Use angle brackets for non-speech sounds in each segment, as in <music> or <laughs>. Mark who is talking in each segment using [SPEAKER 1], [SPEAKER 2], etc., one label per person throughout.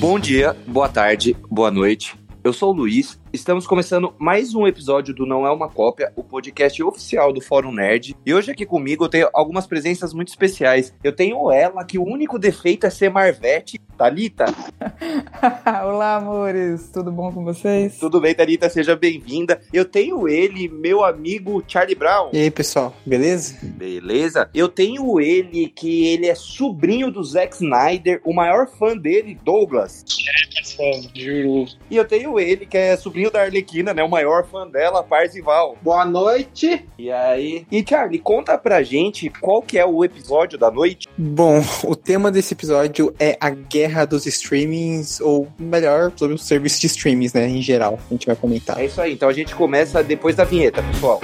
[SPEAKER 1] Bom dia, boa tarde, boa noite. Eu sou o Luiz Estamos começando mais um episódio do Não É Uma Cópia, o podcast oficial do Fórum Nerd. E hoje aqui comigo eu tenho algumas presenças muito especiais. Eu tenho ela, que o único defeito é ser Marvete. Thalita? <laughs>
[SPEAKER 2] Olá, amores. Tudo bom com vocês?
[SPEAKER 1] Tudo bem, Thalita? Seja bem-vinda. Eu tenho ele, meu amigo Charlie Brown.
[SPEAKER 3] E aí, pessoal? Beleza?
[SPEAKER 1] Beleza. Eu tenho ele, que ele é sobrinho do Zack Snyder, o maior fã dele, Douglas.
[SPEAKER 4] É, juro.
[SPEAKER 1] E eu tenho ele, que é sobrinho sobrinho da Arlequina, né? O maior fã dela, Parzival.
[SPEAKER 5] Boa noite.
[SPEAKER 1] E aí? E Charlie, conta pra gente qual que é o episódio da noite.
[SPEAKER 3] Bom, o tema desse episódio é a guerra dos streamings, ou melhor, sobre os serviços de streamings, né? Em geral, a gente vai comentar.
[SPEAKER 1] É isso aí. Então a gente começa depois da vinheta, pessoal.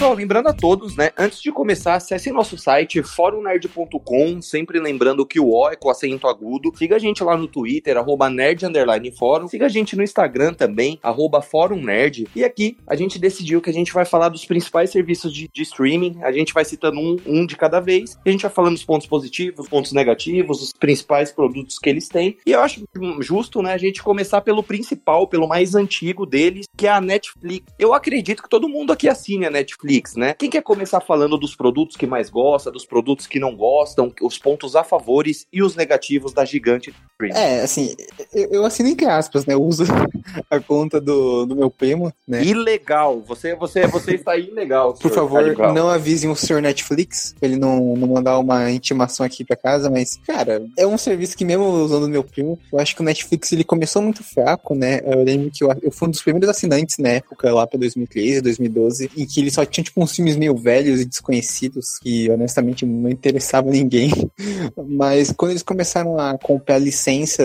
[SPEAKER 1] Pessoal, lembrando a todos, né? Antes de começar, acesse nosso site forumnerd.com, sempre lembrando que o O é com acento agudo. Siga a gente lá no Twitter, arroba. Siga a gente no Instagram também, arroba fórum nerd. E aqui a gente decidiu que a gente vai falar dos principais serviços de, de streaming. A gente vai citando um, um de cada vez. A gente vai falando os pontos positivos, pontos negativos, os principais produtos que eles têm. E eu acho justo, né, a gente começar pelo principal, pelo mais antigo deles, que é a Netflix. Eu acredito que todo mundo aqui assine a Netflix Netflix, né? Quem quer começar falando dos produtos que mais gosta, dos produtos que não gostam, os pontos a favores e os negativos da gigante
[SPEAKER 3] É, assim, eu, eu assino entre aspas, né? Eu uso <laughs> a conta do, do meu primo, né?
[SPEAKER 1] Ilegal. Você, você, você está ilegal.
[SPEAKER 3] Por favor, não avisem o senhor Netflix, ele não, não mandar uma intimação aqui pra casa, mas, cara, é um serviço que mesmo usando o meu primo, eu acho que o Netflix ele começou muito fraco, né? Eu lembro que eu, eu fui um dos primeiros assinantes na época, lá pra 2013, 2012, em que ele só tinha tipo uns filmes meio velhos e desconhecidos que honestamente não interessavam <laughs> ninguém. Mas quando eles começaram a comprar licença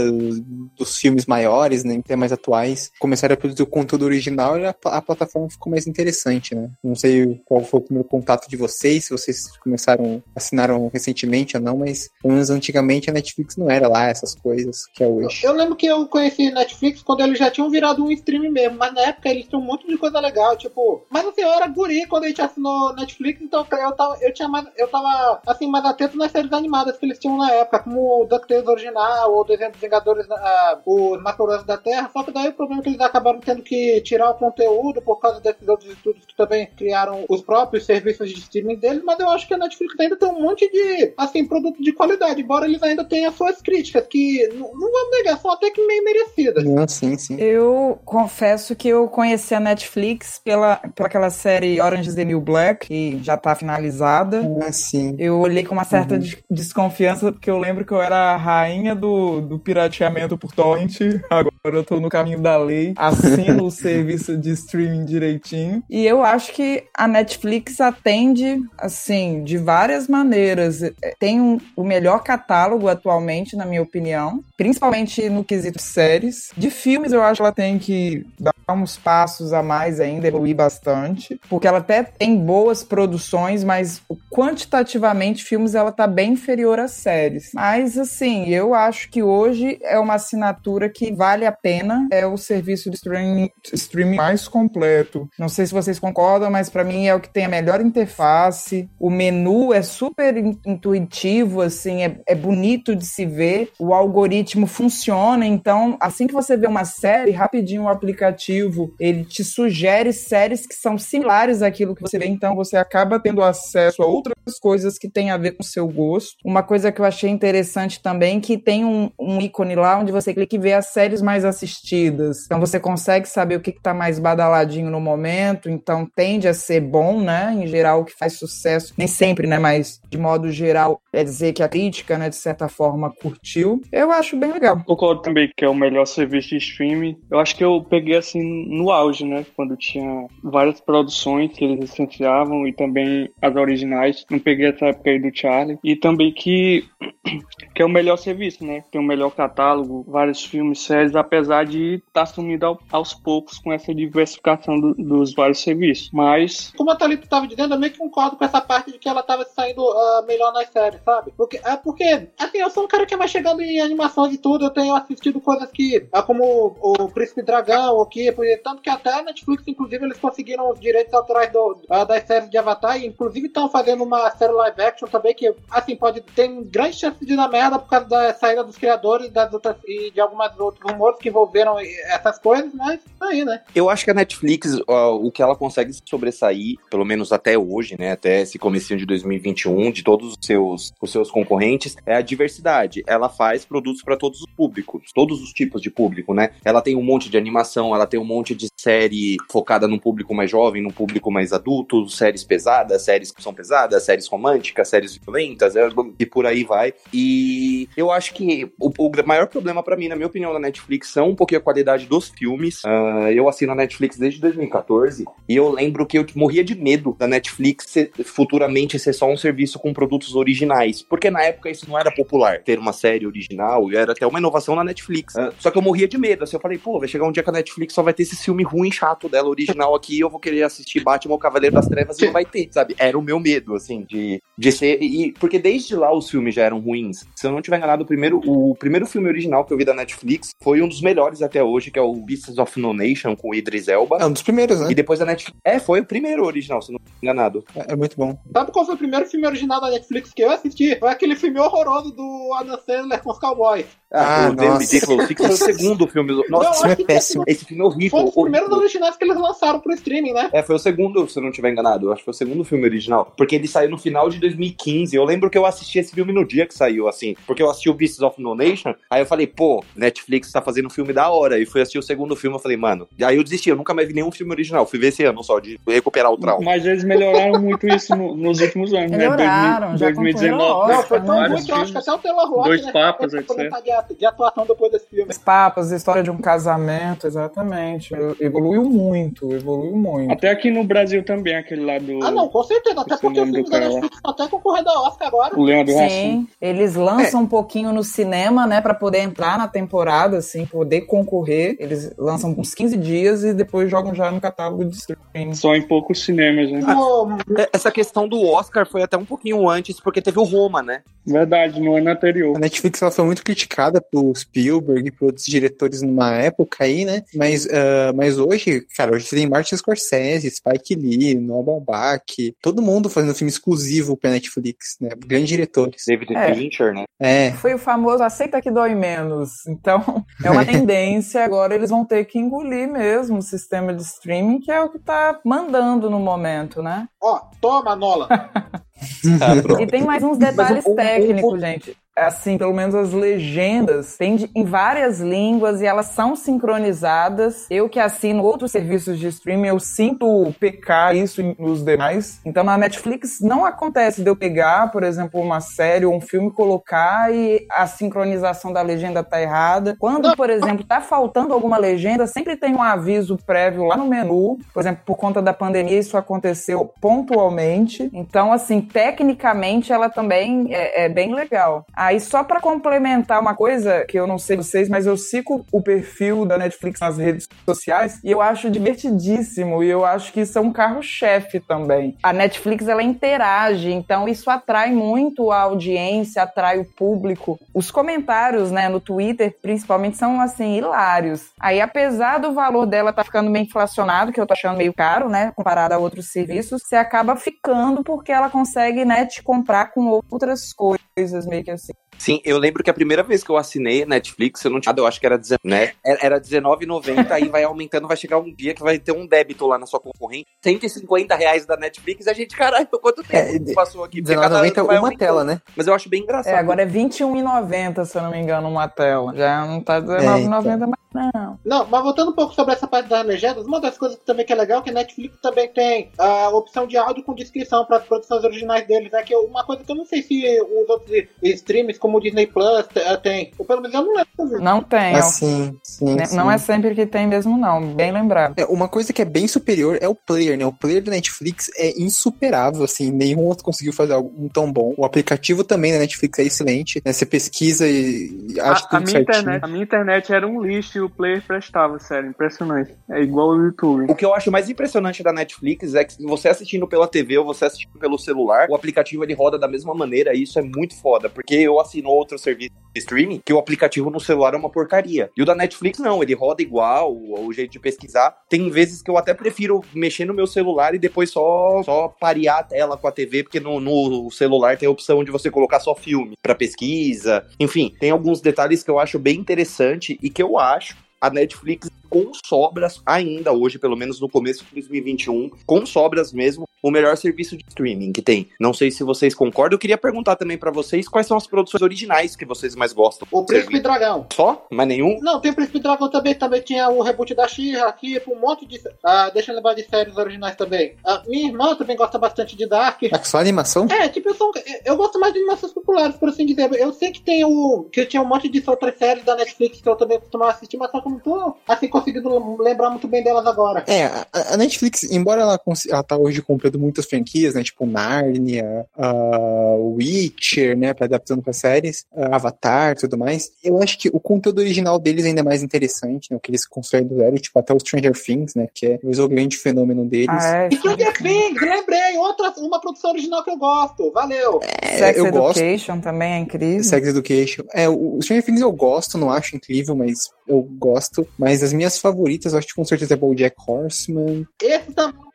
[SPEAKER 3] dos filmes maiores, né, mais atuais, começaram a produzir o conteúdo original a, a, plataforma ficou mais interessante, né? Não sei qual foi o primeiro contato de vocês, se vocês começaram, assinaram recentemente ou não, mas menos antigamente a Netflix não era lá essas coisas que é hoje.
[SPEAKER 5] Eu lembro que eu conheci Netflix quando eles já tinham virado um stream mesmo, mas na época eles tinham um monte de coisa legal, tipo, mas assim, eu era guri quando a gente assinou Netflix, então eu tava, eu tinha mais, eu tava assim, mais atento nas séries animadas que eles tinham na época, como o DuckTales original, ou o desenho dos Vingadores, uh, os Matoranços da Terra, só que daí o problema é que eles acabaram tendo que tirar o conteúdo por causa desses outros estúdios que também criaram os próprios serviços de streaming deles, mas eu acho que a Netflix ainda tem um monte de, assim, produto de qualidade, embora eles ainda tenham suas críticas, que não, não vamos negar, são até que meio merecidas.
[SPEAKER 3] Não, sim, sim.
[SPEAKER 2] Eu confesso que eu conheci a Netflix pela, pela aquela série Orange is the New Black, que já tá finalizada.
[SPEAKER 3] Ah, sim.
[SPEAKER 2] Eu olhei com uma certa uhum. desconfiança, porque eu lembro que eu era a rainha do, do pirateamento por torrent. Agora eu tô no caminho da lei, assino o <laughs> serviço de streaming direitinho. E eu acho que a Netflix atende, assim, de várias maneiras. Tem um, o melhor catálogo atualmente, na minha opinião, principalmente no quesito séries. De filmes, eu acho que ela tem que dar uns passos a mais ainda, evoluir bastante, porque ela até tem boas produções, mas quantitativamente filmes ela tá bem inferior às séries. Mas assim, eu acho que hoje é uma assinatura que vale a pena, é o serviço de streaming, streaming mais completo. Não sei se vocês concordam, mas para mim é o que tem a melhor interface. O menu é super intuitivo, assim, é, é bonito de se ver. O algoritmo funciona, então assim que você vê uma série, rapidinho o aplicativo ele te sugere séries que são similares àquilo que você vê, então você acaba tendo acesso a outras coisas que têm a ver com o seu gosto. Uma coisa que eu achei interessante também que tem um, um ícone lá onde você clica e vê as séries mais assistidas. Então você consegue saber o que está mais badaladinho no momento, então tende a ser bom, né? Em geral, o que faz sucesso, nem sempre, né? Mas de modo geral, é dizer que a crítica, né, de certa forma, curtiu. Eu acho bem legal.
[SPEAKER 4] Concordo também que é o melhor serviço de streaming. Eu acho que eu peguei assim no auge, né? Quando tinha várias produções que eles licenciavam e também as originais. Não peguei essa época aí do Charlie. E também que <clears throat> que é o melhor serviço, né? Tem o melhor catálogo, vários filmes, séries, apesar de estar tá sumindo ao, aos poucos com essa diversificação do, dos vários serviços. Mas.
[SPEAKER 5] Como a Thalita estava dizendo, eu meio que concordo com essa parte de que ela estava saindo uh, melhor nas séries, sabe? Porque, é porque, assim, eu sou um cara que vai chegando em animações e tudo, eu tenho assistido coisas que, uh, como o, Príncipe Dragão, o que, tanto que até a Netflix, inclusive, eles conseguiram os direitos autorais do, das séries de Avatar, e inclusive estão fazendo uma série live action também, que, assim, pode ter grande chance de dar merda por causa da saída dos criadores das outras, e de algumas outros rumores que envolveram essas coisas, mas tá aí, né?
[SPEAKER 1] Eu acho que a Netflix, o que ela consegue sobressair, pelo menos até hoje, né, até esse comecinho de 2021, de todos os seus, os seus concorrentes, é a diversidade. Ela faz produtos para todos os públicos, todos os tipos de público, né? Ela tem um monte de animação, ela tem um monte de série focada num público mais jovem, num público mais adulto, séries pesadas, séries que são pesadas, séries românticas, séries violentas, é, e por aí vai. E eu acho que o, o maior problema para mim, na minha opinião, da Netflix são um pouquinho a qualidade dos filmes. Uh, eu assino a Netflix desde 2014 e eu lembro que eu morria de medo da Netflix ser, futuramente ser só um serviço com produtos originais, porque na época isso não era popular, ter uma série original, era até uma inovação na Netflix. Uh, só que eu morria de medo, assim, eu falei, pô, vai chegar um dia que a Netflix só vai ter esse filme ruim, chato dela, original aqui, e eu vou querer assistir Batman, Cavaleiro das Trevas, não vai ter, sabe? Era o meu medo, assim, de, de ser, e, porque desde lá os filmes já eram ruins. Se eu não tiver enganado, o primeiro, o primeiro filme original que eu vi da Netflix foi um dos melhores até hoje, que é o Beasts of No Nation, com o Idris Elba.
[SPEAKER 3] É um dos primeiros, né?
[SPEAKER 1] E depois da Netflix. É, foi o primeiro original, se não me enganado.
[SPEAKER 3] É, é, muito bom.
[SPEAKER 5] Sabe qual foi o primeiro filme original da Netflix que eu assisti? Foi aquele filme horroroso do Adam Sandler com os cowboys.
[SPEAKER 1] Ah, ah o David Nicholas foi o segundo filme. Do... Nossa, esse filme é péssimo. Esse filme é horrível.
[SPEAKER 5] Foi um dos primeiros originais que eles lançaram pro streaming, né?
[SPEAKER 1] É, foi o segundo, se eu não estiver enganado. Eu acho que foi o segundo filme original. Porque ele saiu no final de 2015. Eu lembro que eu assisti esse filme no dia que saiu, assim. Porque eu assisti o Beasts of No Nation. Aí eu falei, pô, Netflix tá fazendo um filme da hora. E fui assistir o segundo filme. Eu falei, mano. Aí eu desisti. Eu nunca mais vi nenhum filme original. Fui ver esse ano só, de recuperar o trauma.
[SPEAKER 4] Mas eles melhoraram muito isso no, nos últimos anos,
[SPEAKER 2] né? melhoraram, né? 2019.
[SPEAKER 5] Não, foi tão muito que eu acho que até o Taylor Rock,
[SPEAKER 4] Dois né, papas, etc.
[SPEAKER 5] De, de atuação depois desse filme.
[SPEAKER 2] Os papas, história de um casamento, exatamente. Evoluiu muito, evoluiu muito.
[SPEAKER 4] Até aqui no Brasil também, aquele lá do.
[SPEAKER 5] Ah, não, com certeza. Até porque o filme da Netflix tá até concorrendo ao Oscar agora.
[SPEAKER 4] O Leandro
[SPEAKER 2] Sim, eles lançam é. um pouquinho no cinema, né, pra poder entrar na temporada, assim, poder concorrer. Eles lançam uns 15 dias e depois jogam já no catálogo de streaming.
[SPEAKER 4] Só em poucos cinemas, né?
[SPEAKER 1] Ah, essa questão do Oscar foi até um pouquinho antes, porque teve o Roma, né?
[SPEAKER 4] Verdade, no ano anterior.
[SPEAKER 3] A Netflix ela foi muito criticada por Spielberg e por outros diretores numa época aí, né? Mas, uh, mas hoje, cara, hoje tem Martin Scorsese, Spike Lee, Noah Baumbach, todo mundo fazendo filme exclusivo pra Netflix, né? Grandes diretores.
[SPEAKER 1] David é. Fincher, né?
[SPEAKER 3] É.
[SPEAKER 2] Foi o famoso aceita que dói menos. Então, é uma <laughs> tendência. Agora eles vão ter que engolir mesmo o sistema de streaming, que é o que tá mandando no momento, né?
[SPEAKER 5] Ó, toma, Nola!
[SPEAKER 2] Ah, <laughs> e tem mais uns detalhes técnicos, gente assim, pelo menos as legendas tem de, em várias línguas e elas são sincronizadas. Eu que assino outros serviços de streaming, eu sinto pecar isso nos demais. Então na Netflix não acontece de eu pegar, por exemplo, uma série ou um filme, colocar e a sincronização da legenda tá errada. Quando, por exemplo, tá faltando alguma legenda, sempre tem um aviso prévio lá no menu. Por exemplo, por conta da pandemia, isso aconteceu pontualmente. Então, assim, tecnicamente ela também é, é bem legal. Aí, só para complementar uma coisa que eu não sei vocês, mas eu sigo o perfil da Netflix nas redes sociais e eu acho divertidíssimo e eu acho que isso é um carro-chefe também. A Netflix ela interage, então isso atrai muito a audiência, atrai o público. Os comentários, né, no Twitter, principalmente, são assim hilários. Aí, apesar do valor dela tá ficando meio inflacionado, que eu tô achando meio caro, né, comparado a outros serviços, você acaba ficando porque ela consegue, né, te comprar com outras coisas meio que assim.
[SPEAKER 1] Sim, eu lembro que a primeira vez que eu assinei Netflix, eu não tinha, eu acho que era, né? Era R$19,90, aí vai aumentando, vai chegar um dia que vai ter um débito lá na sua concorrente, 150 reais da Netflix, a gente, caralho, quanto tempo é, passou aqui?
[SPEAKER 3] R$19,90 uma aumentando. tela, né?
[SPEAKER 1] Mas eu acho bem engraçado.
[SPEAKER 2] É, agora é R$21,90, se eu não me engano, uma tela. Já não tá R$19,90 é, então. mais Não.
[SPEAKER 5] Não, mas voltando um pouco sobre essa parte das legendas, uma das coisas que também que é legal é que a Netflix também tem a opção de áudio com descrição para as produções originais deles, né? Que é uma coisa que eu não sei se os outros streams, como o Disney Plus, eh, tem. Ou pelo menos eu não lembro.
[SPEAKER 2] Não tem.
[SPEAKER 3] Assim, sim,
[SPEAKER 2] Né,
[SPEAKER 3] sim.
[SPEAKER 2] Não é sempre que tem mesmo, não. Bem lembrado.
[SPEAKER 3] É, uma coisa que é bem superior é o player, né? O player da Netflix é insuperável, assim, nenhum outro conseguiu fazer algo tão bom. O aplicativo também da Netflix é excelente, né? Você pesquisa e e acha
[SPEAKER 4] A, a
[SPEAKER 3] tudo
[SPEAKER 4] minha
[SPEAKER 3] certinho.
[SPEAKER 4] internet, a minha internet era um lixo e o player prestava, sério, impressionante. É igual o YouTube.
[SPEAKER 1] O que eu acho mais impressionante da Netflix é que você assistindo pela TV ou você assistindo pelo celular, o aplicativo ele roda da mesma maneira e isso é muito foda, porque eu assino outro serviço de streaming que o aplicativo no celular é uma porcaria. E o da Netflix não, ele roda igual, o, o jeito de pesquisar. Tem vezes que eu até prefiro mexer no meu celular e depois só, só parear a tela com a TV, porque no, no celular tem a opção de você colocar só filme pra pesquisa. Enfim, tem alguns detalhes que eu acho bem interessante e que eu acho a Netflix com sobras ainda hoje, pelo menos no começo de 2021, com sobras mesmo, o melhor serviço de streaming que tem. Não sei se vocês concordam. Eu queria perguntar também pra vocês quais são as produções originais que vocês mais gostam.
[SPEAKER 5] O Príncipe Dragão.
[SPEAKER 1] Só? Mas nenhum?
[SPEAKER 5] Não, tem o Príncipe Dragão também. Também tinha o reboot da She-Ra aqui, um monte de. Ah, deixa eu lembrar de séries originais também. Ah, minha irmã também gosta bastante de Dark.
[SPEAKER 3] Ah, só animação?
[SPEAKER 5] É, tipo, eu, sou, eu gosto mais de animações populares, por assim dizer. Eu sei que tem o. que tinha um monte de outras séries da Netflix que eu também costumava assistir, mas só que eu não tô assim conseguindo lembrar muito bem delas agora.
[SPEAKER 3] É, a, a Netflix, embora ela, ela tá hoje comprando muitas franquias, né? Tipo Narnia, uh, Witcher, né? Pra adaptando pra séries, ah, Avatar e tudo mais. Eu acho que o conteúdo original deles ainda é mais interessante, né? O que eles constroem do zero, tipo até o Stranger Things, né? Que é o grande fenômeno deles.
[SPEAKER 2] Ah, é.
[SPEAKER 5] Stranger Things, lembrei! Outra, uma produção original que eu gosto. Valeu!
[SPEAKER 3] É,
[SPEAKER 2] Sex
[SPEAKER 3] eu gosto.
[SPEAKER 2] Education também é incrível.
[SPEAKER 3] Sex Education. É, o o Stranger Things eu gosto, não acho incrível, mas eu gosto. Mas as minhas favoritas, eu acho que com certeza é BoJack Horseman.
[SPEAKER 5] Esse também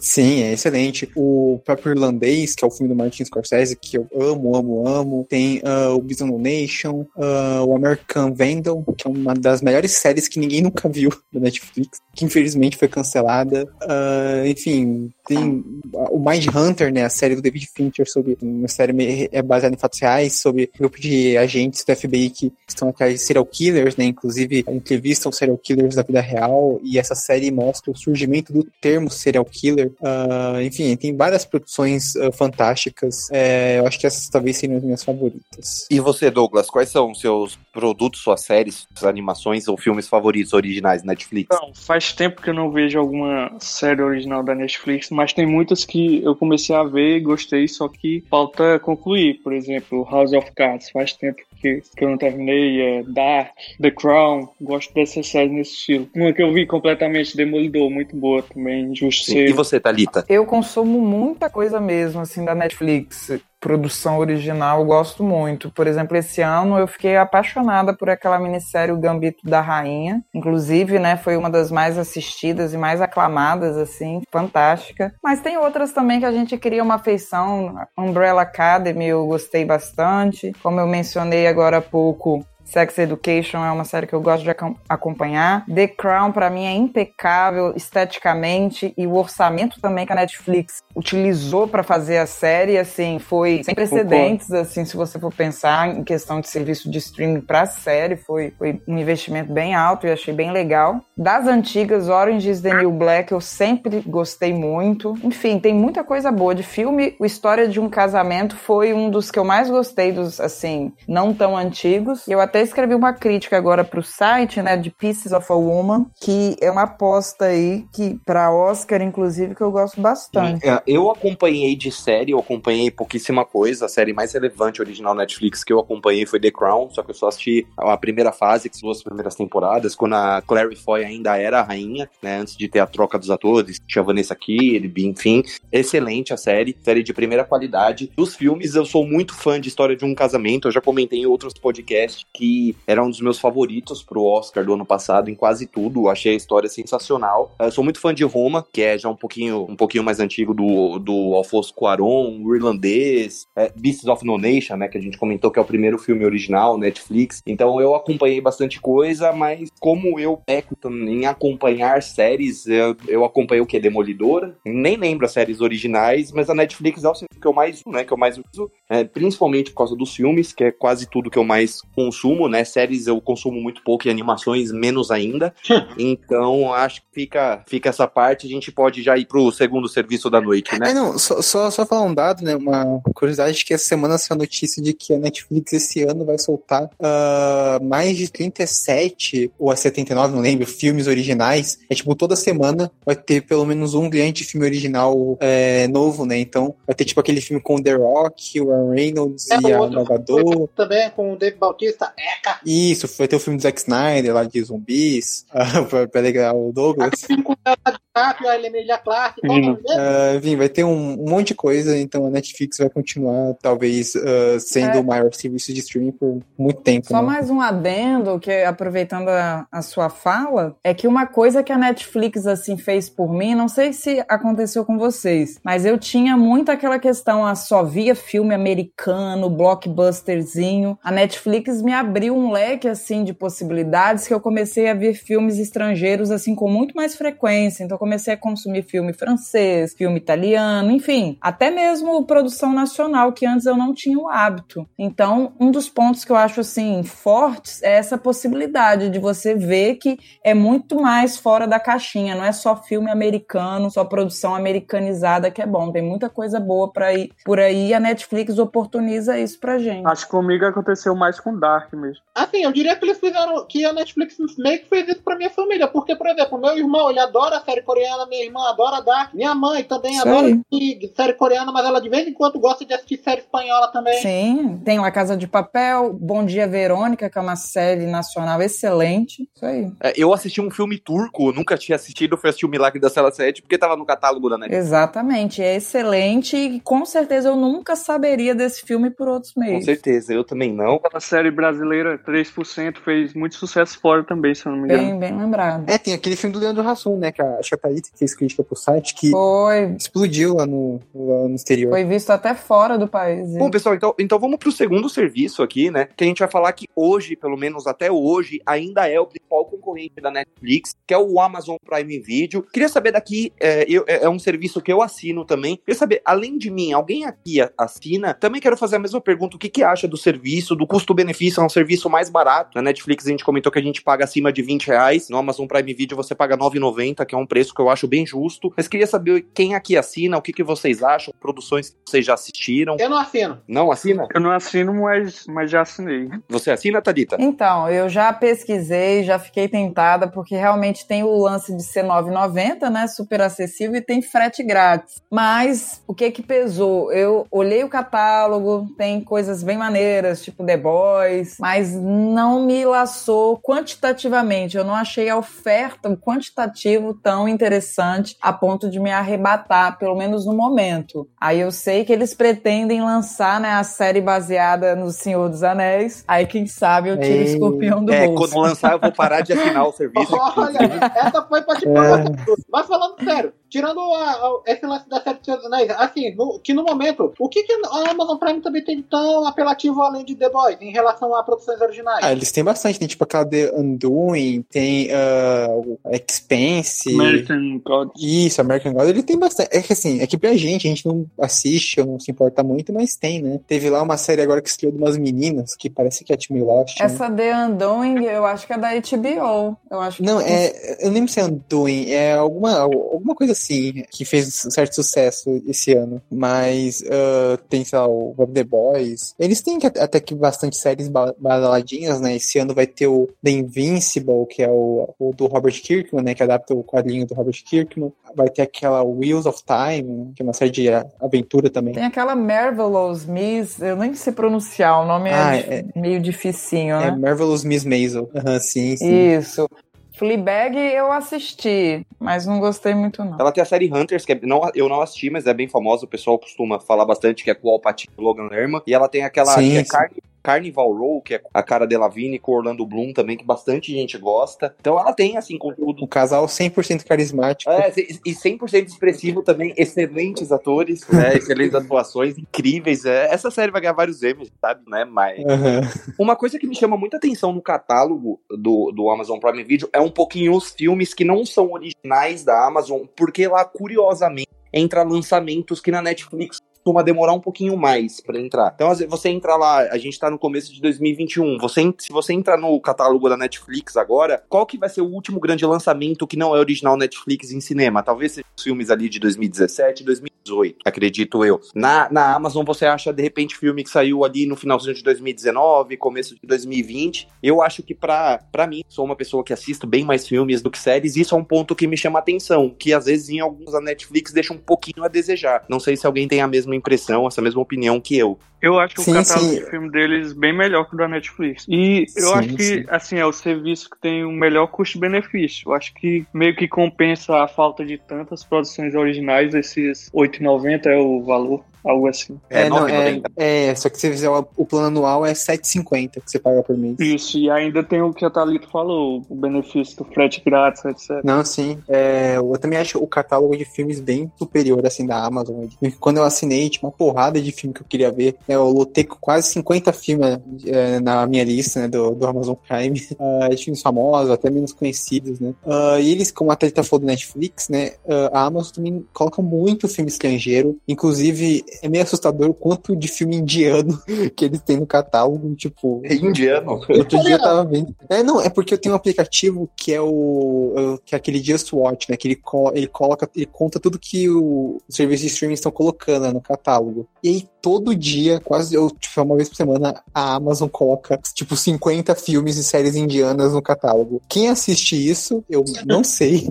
[SPEAKER 3] Sim, é excelente. O próprio Irlandês, que é o filme do Martin Scorsese, que eu amo, amo, amo. Tem ah, o Bison Nation, ah, o American Vandal, que é uma das melhores séries que ninguém <laughs> nunca viu da Netflix, que infelizmente foi cancelada. Ah, enfim, tem o Mind Hunter, né, a série do David Fincher sobre uma série é baseada em fatos reais sobre um grupo de agentes do FBI que estão atrás de serial killers, né, inclusive entrevistam serial killers da vida real e essa série mostra o surgimento do termo serial killer. Ah, enfim, tem várias produções ah, fantásticas. É, eu acho que essas talvez seriam as minhas favoritas.
[SPEAKER 1] E você, Douglas, quais são os seus produtos, suas séries, suas animações ou filmes favoritos originais Netflix?
[SPEAKER 4] Não, faz tempo que eu não vejo alguma série original da Netflix, mas tem muitas que eu comecei a ver e gostei, só que falta concluir. Por exemplo, House of Cards, faz tempo que, que eu não terminei, é Dark, The Crown, gosto dessas séries nesse estilo. Uma que eu vi completamente Demolidor, muito boa também,
[SPEAKER 1] Sim. E você, Thalita?
[SPEAKER 2] Eu consumo muita coisa mesmo, assim, da Netflix. Produção original, eu gosto muito. Por exemplo, esse ano eu fiquei apaixonada por aquela minissérie O Gambito da Rainha. Inclusive, né, foi uma das mais assistidas e mais aclamadas, assim, fantástica. Mas tem outras também que a gente cria uma afeição. Umbrella Academy eu gostei bastante. Como eu mencionei agora há pouco, Sex Education é uma série que eu gosto de acom- acompanhar. The Crown, pra mim, é impecável esteticamente e o orçamento também que a Netflix utilizou pra fazer a série, assim, foi sem precedentes, assim, se você for pensar em questão de serviço de streaming pra série, foi, foi um investimento bem alto e achei bem legal. Das antigas, Orange is the New Black, eu sempre gostei muito. Enfim, tem muita coisa boa de filme. O História de um Casamento foi um dos que eu mais gostei dos, assim, não tão antigos. E eu até escrevi uma crítica agora pro site, né, de Pieces of a Woman, que é uma aposta aí que para Oscar inclusive que eu gosto bastante.
[SPEAKER 1] É, Eu acompanhei de série, eu acompanhei pouquíssima coisa. A série mais relevante original Netflix que eu acompanhei foi The Crown, só que eu só assisti a primeira fase, que são as primeiras temporadas, quando a Clary Foy ainda era a rainha, né? Antes de ter a troca dos atores, tinha a Vanessa Kirby, enfim. Excelente a série, série de primeira qualidade. Dos filmes, eu sou muito fã de História de um Casamento. Eu já comentei em outros podcasts que era um dos meus favoritos pro Oscar do ano passado, em quase tudo. Achei a história sensacional. Eu sou muito fã de Roma, que é já um pouquinho, um pouquinho mais antigo do, do Alfonso Cuarón, o irlandês, é, Beasts of No Nation, né, que a gente comentou que é o primeiro filme original, Netflix. Então eu acompanhei bastante coisa, mas como eu peco em acompanhar séries, eu, eu acompanhei o que? Demolidora. Nem lembro as séries originais, mas a Netflix é o que eu mais uso, né, que eu mais uso, é, principalmente por causa dos filmes, que é quase tudo que eu mais consumo. consumo, né? Séries eu consumo muito pouco e animações menos ainda. então, acho que fica, fica essa parte. A gente pode já ir pro segundo serviço da noite, né?
[SPEAKER 3] É, não, só, só, só falar um dado, né? Uma curiosidade que essa semana saiu a notícia de que a Netflix esse ano vai soltar uh, mais de 37 ou a 79, não lembro, filmes originais. É tipo, toda semana vai ter pelo menos um grande filme original é, novo, né? Então vai ter tipo aquele filme com o The Rock, o Ryan Reynolds
[SPEAKER 5] É,
[SPEAKER 3] e
[SPEAKER 5] o
[SPEAKER 3] a Nagador.
[SPEAKER 5] Também com o Dave Bautista. Eca!
[SPEAKER 3] Isso, vai ter o filme do Zack Snyder lá de zumbis, <laughs> pra, pra o Douglas.
[SPEAKER 5] Aquele filme com o Leonardo DiCaprio, a Emilia Clarke. O nome dele?
[SPEAKER 3] Uh, enfim, vai ter um, um monte de coisa, então a Netflix vai continuar, talvez, uh, sendo
[SPEAKER 2] É.
[SPEAKER 3] o maior serviço de streaming por muito tempo.
[SPEAKER 2] Só
[SPEAKER 3] né?
[SPEAKER 2] mais um adendo, que aproveitando a, a sua fala, é que uma coisa que a Netflix assim fez por mim, não sei se aconteceu com vocês, mas eu tinha muito aquela questão, a só via filme americano, blockbusterzinho. A Netflix me abriu um leque assim de possibilidades que eu comecei a ver filmes estrangeiros assim com muito mais frequência. Então eu comecei a consumir filme francês, filme italiano, enfim, até mesmo produção nacional que antes eu não tinha o hábito. Então, um dos pontos que eu acho assim fortes é essa possibilidade de você ver que é muito mais fora da caixinha, não é só filme americano, só produção americanizada que é bom, tem muita coisa boa para ir por aí e a Netflix oportuniza isso pra gente.
[SPEAKER 4] Acho que comigo aconteceu mais com Dark mesmo.
[SPEAKER 5] Assim, eu diria que eles fizeram. Que a Netflix meio que fez isso pra minha família. Porque, por exemplo, meu irmão, ele adora série coreana, minha irmã adora Dark. Minha mãe também
[SPEAKER 2] Isso
[SPEAKER 5] adora
[SPEAKER 2] aí.
[SPEAKER 5] assistir série coreana, mas ela de vez em quando gosta de assistir série espanhola também.
[SPEAKER 2] Sim, tem La Casa de Papel, Bom Dia Verônica, que é uma série nacional excelente. Isso aí.
[SPEAKER 1] É, eu assisti um filme turco, nunca tinha assistido, foi assistir o Milagre da Cela 7, porque tava no catálogo da Netflix.
[SPEAKER 2] Exatamente, é excelente e com certeza eu nunca saberia desse filme por outros
[SPEAKER 1] Com
[SPEAKER 2] meios.
[SPEAKER 1] certeza, eu também não.
[SPEAKER 4] A série brasileira, 3%, fez muito sucesso fora também, se eu não me engano.
[SPEAKER 2] Bem, bem lembrado.
[SPEAKER 3] É, tem aquele filme do Leandro Hassum, né? Que a, acho que a Thalita que fez crítica pro site, que
[SPEAKER 2] Foi,
[SPEAKER 3] explodiu lá no, lá no exterior.
[SPEAKER 2] foi visto até fora do país.
[SPEAKER 1] Bom, pessoal, então, então vamos pro segundo serviço aqui, né? Que a gente vai falar que hoje, pelo menos até hoje, ainda é o principal concorrente da Netflix, que é o Amazon Prime Video. Queria saber daqui, é, eu- é é um serviço que eu assino também. Queria saber, além de mim, alguém aqui assina? Também quero fazer a mesma pergunta: o que, que acha do serviço, do custo-benefício? É um serviço mais barato. Na Netflix a gente comentou que a gente paga acima de 20 reais. No Amazon Prime Video você paga 9,90, que é um preço que eu acho bem justo. Mas queria saber quem aqui assina, o que, que vocês acham, produções que vocês já assistiram.
[SPEAKER 5] Eu não assino.
[SPEAKER 1] Não assina?
[SPEAKER 4] Eu não assino, mas, mas já assinei.
[SPEAKER 1] Você assina, Thalita?
[SPEAKER 2] Então, eu já pesquisei, já fiquei tentada, porque realmente tem o lance de ser 9,90, né? Super acessível e tem frete grátis. Mas o que que pesou? Eu olhei o catálogo, tem coisas bem maneiras, tipo The Boys, mas não me laçou quantitativamente. Eu não achei a oferta, o quantitativo tão interessante a ponto de me arrebatar, pelo menos no momento. Aí eu sei que eles pretendem lançar né, a série baseada no Senhor dos Anéis. Aí, quem sabe, eu tiro o
[SPEAKER 3] Ei.
[SPEAKER 2] escorpião do
[SPEAKER 1] É,
[SPEAKER 2] bolso.
[SPEAKER 1] quando lançar eu vou parar de assinar o serviço. <laughs>
[SPEAKER 5] Olha, essa foi pra te falar. Mas falando sério, tirando a- a- esse lance da série de Senhor dos Anéis, assim, no- que no momento, o que, que a Amazon Prime também tem tão apelativo além de The Boys, em relação a produções originais?
[SPEAKER 3] Ah, eles têm bastante, tem tipo aquela The Undoing, tem o Expense.
[SPEAKER 4] American God.
[SPEAKER 3] Isso, American God, ele tem bastante. É que assim, é que pra gente, a gente não assiste ou não se importa muito, mas tem, né? Teve lá uma série agora que estreou de umas meninas, que parece que é Timmy Lost. né?
[SPEAKER 2] Essa The Undoing, eu acho que é da HBO. Eu acho que
[SPEAKER 3] Não, é. Eu nem lembro se é Undoing, é alguma, alguma coisa assim que fez um certo sucesso esse ano. Mas ah, tem, sei lá, o The Boys. Eles têm até que bastante séries ba- baladinhas, né? Esse ano vai ter o The Invincible, que é o, o do Robert Kirkman, né? Que adapta o quadrinho do Robert Kirkman. Vai ter aquela Wheels of Time, que é uma série de aventura também.
[SPEAKER 2] Tem aquela Marvelous Miss, eu nem sei pronunciar, o nome
[SPEAKER 3] Ah,
[SPEAKER 2] é,
[SPEAKER 3] é-
[SPEAKER 2] meio dificinho,
[SPEAKER 3] É
[SPEAKER 2] né?
[SPEAKER 3] Marvelous Miss Maisel. Aham, sim, sim.
[SPEAKER 2] Isso. Fleabag eu assisti, mas não gostei muito não.
[SPEAKER 1] Ela tem a série Hunters, que é- não, eu não assisti, mas é bem famosa. O pessoal costuma falar bastante, que é com o Al Pacino e o Logan Lerman. E ela tem aquela
[SPEAKER 3] Sim,
[SPEAKER 1] que é
[SPEAKER 3] sim.
[SPEAKER 1] Carni- Carnival Row, que é a cara de Lavigne com o Orlando Bloom também, que bastante gente gosta. Então ela tem, assim, conteúdo
[SPEAKER 3] Um casal 100% carismático.
[SPEAKER 1] É, e 100% expressivo também, excelentes atores, né? <laughs> Excelentes atuações, incríveis. É, essa série vai ganhar vários Emmys, sabe, né? Mas
[SPEAKER 3] Aham.
[SPEAKER 1] uma coisa que me chama muita atenção no catálogo do, do Amazon Prime Video é um pouquinho os filmes que não são originais da Amazon, porque lá, curiosamente, entra lançamentos que na Netflix costuma demorar um pouquinho mais pra entrar. Então, você entra lá, a gente tá no começo de 2021, você, se você entrar no catálogo da Netflix agora, qual que vai ser o último grande lançamento que não é original Netflix em cinema? Talvez sejam os filmes ali de 2017, 2018, acredito eu. Na, na Amazon você acha, de repente, filme que saiu ali no finalzinho de 2019, começo de 2020. Eu acho que pra mim, sou uma pessoa que assisto bem mais filmes do que séries, isso é um ponto que me chama atenção, que às vezes em alguns da Netflix deixa um pouquinho a desejar. Não sei se alguém tem a mesma impressão, essa mesma opinião que eu.
[SPEAKER 4] Eu acho
[SPEAKER 3] Sim,
[SPEAKER 4] o catálogo
[SPEAKER 3] sim.
[SPEAKER 4] de filme deles bem melhor que o da Netflix. E eu
[SPEAKER 3] Sim,
[SPEAKER 4] acho que,
[SPEAKER 3] sim.
[SPEAKER 4] assim, é o serviço que tem o melhor custo-benefício. Eu acho que meio que compensa a falta de tantas produções originais, esses R$ 8,90 é o valor, algo assim.
[SPEAKER 1] É,
[SPEAKER 3] não, é,
[SPEAKER 1] 9,90.
[SPEAKER 3] é, só que se você fizer o, o plano anual é 7,50 que você paga por mês.
[SPEAKER 4] Isso, e ainda tem o que a Thalita falou, o benefício do frete grátis, etc.
[SPEAKER 3] Não, sim. É, eu também acho o catálogo de filmes bem superior, assim, da Amazon. Quando eu assinei, tinha uma porrada de filme que eu queria ver. né, Eu lotei com quase 50 filmes é, na minha lista, né, do, do Amazon Prime. <laughs> De filmes famosos, até menos conhecidos, né. Ah, e eles, como a Thalita falou do Netflix, né, ah, a Amazon também coloca muito filme estrangeiro. Inclusive, é meio assustador o quanto de filme indiano <laughs> que eles têm no catálogo. Tipo,
[SPEAKER 1] É indiano.
[SPEAKER 3] Outro dia eu tava vendo. É, não, é porque eu tenho um aplicativo que é o. que é aquele Just Watch, né? Que ele, co- ele coloca, ele conta tudo que o, os serviços de streaming estão colocando né, no catálogo. E aí, todo dia, quase eu, tipo, uma vez por semana, a Amazon coloca, tipo, 50 filmes e séries indianas no catálogo. Quem assiste isso, eu não <laughs> sei,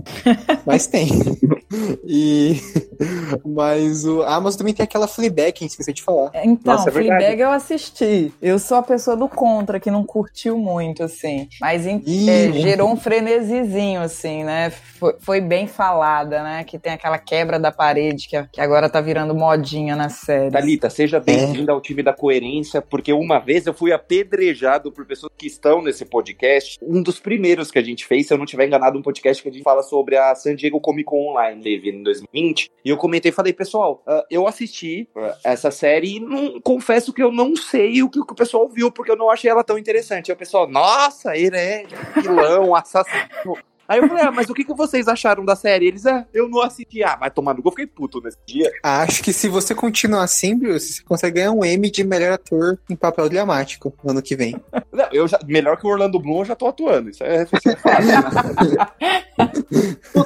[SPEAKER 3] mas tem. E. Mas o, a Amazon também tem aquela Fleabag, que esqueci de falar.
[SPEAKER 2] Então,
[SPEAKER 1] Nossa, é.
[SPEAKER 2] Fleabag eu assisti. Eu sou a pessoa do contra, que não curtiu muito, assim. Mas em-
[SPEAKER 3] Ih,
[SPEAKER 2] é, gerou um frenesizinho, assim, né? Foi, foi bem falada, né? Que tem aquela quebra da parede que, que agora tá virando modinha na série.
[SPEAKER 1] Thalita, seja bem-vinda ao time da coerência, porque uma vez eu fui apedrejado por pessoas que estão nesse podcast. Um dos primeiros que a gente fez, se eu não tiver enganado, um podcast que a gente fala sobre a San Diego Comic Con Online, teve em 2020. E eu comentei e falei, pessoal, ah, eu assisti ah, essa série e não, confesso que eu não sei o que, o que o pessoal viu, porque eu não achei ela tão interessante. Aí o pessoal, nossa, herético, vilão, assassino. Aí eu falei, ah, mas o que, que vocês acharam da série? Eles, ah, eu não assisti. Ah, vai tomar no gol. Eu fiquei puto nesse dia.
[SPEAKER 3] Acho que se você continuar assim, Bruce, você consegue ganhar um M de melhor ator em papel dramático no ano que vem. <laughs>
[SPEAKER 1] Não, eu já, melhor que o Orlando Bloom, eu já tô atuando. Isso é, isso é fácil.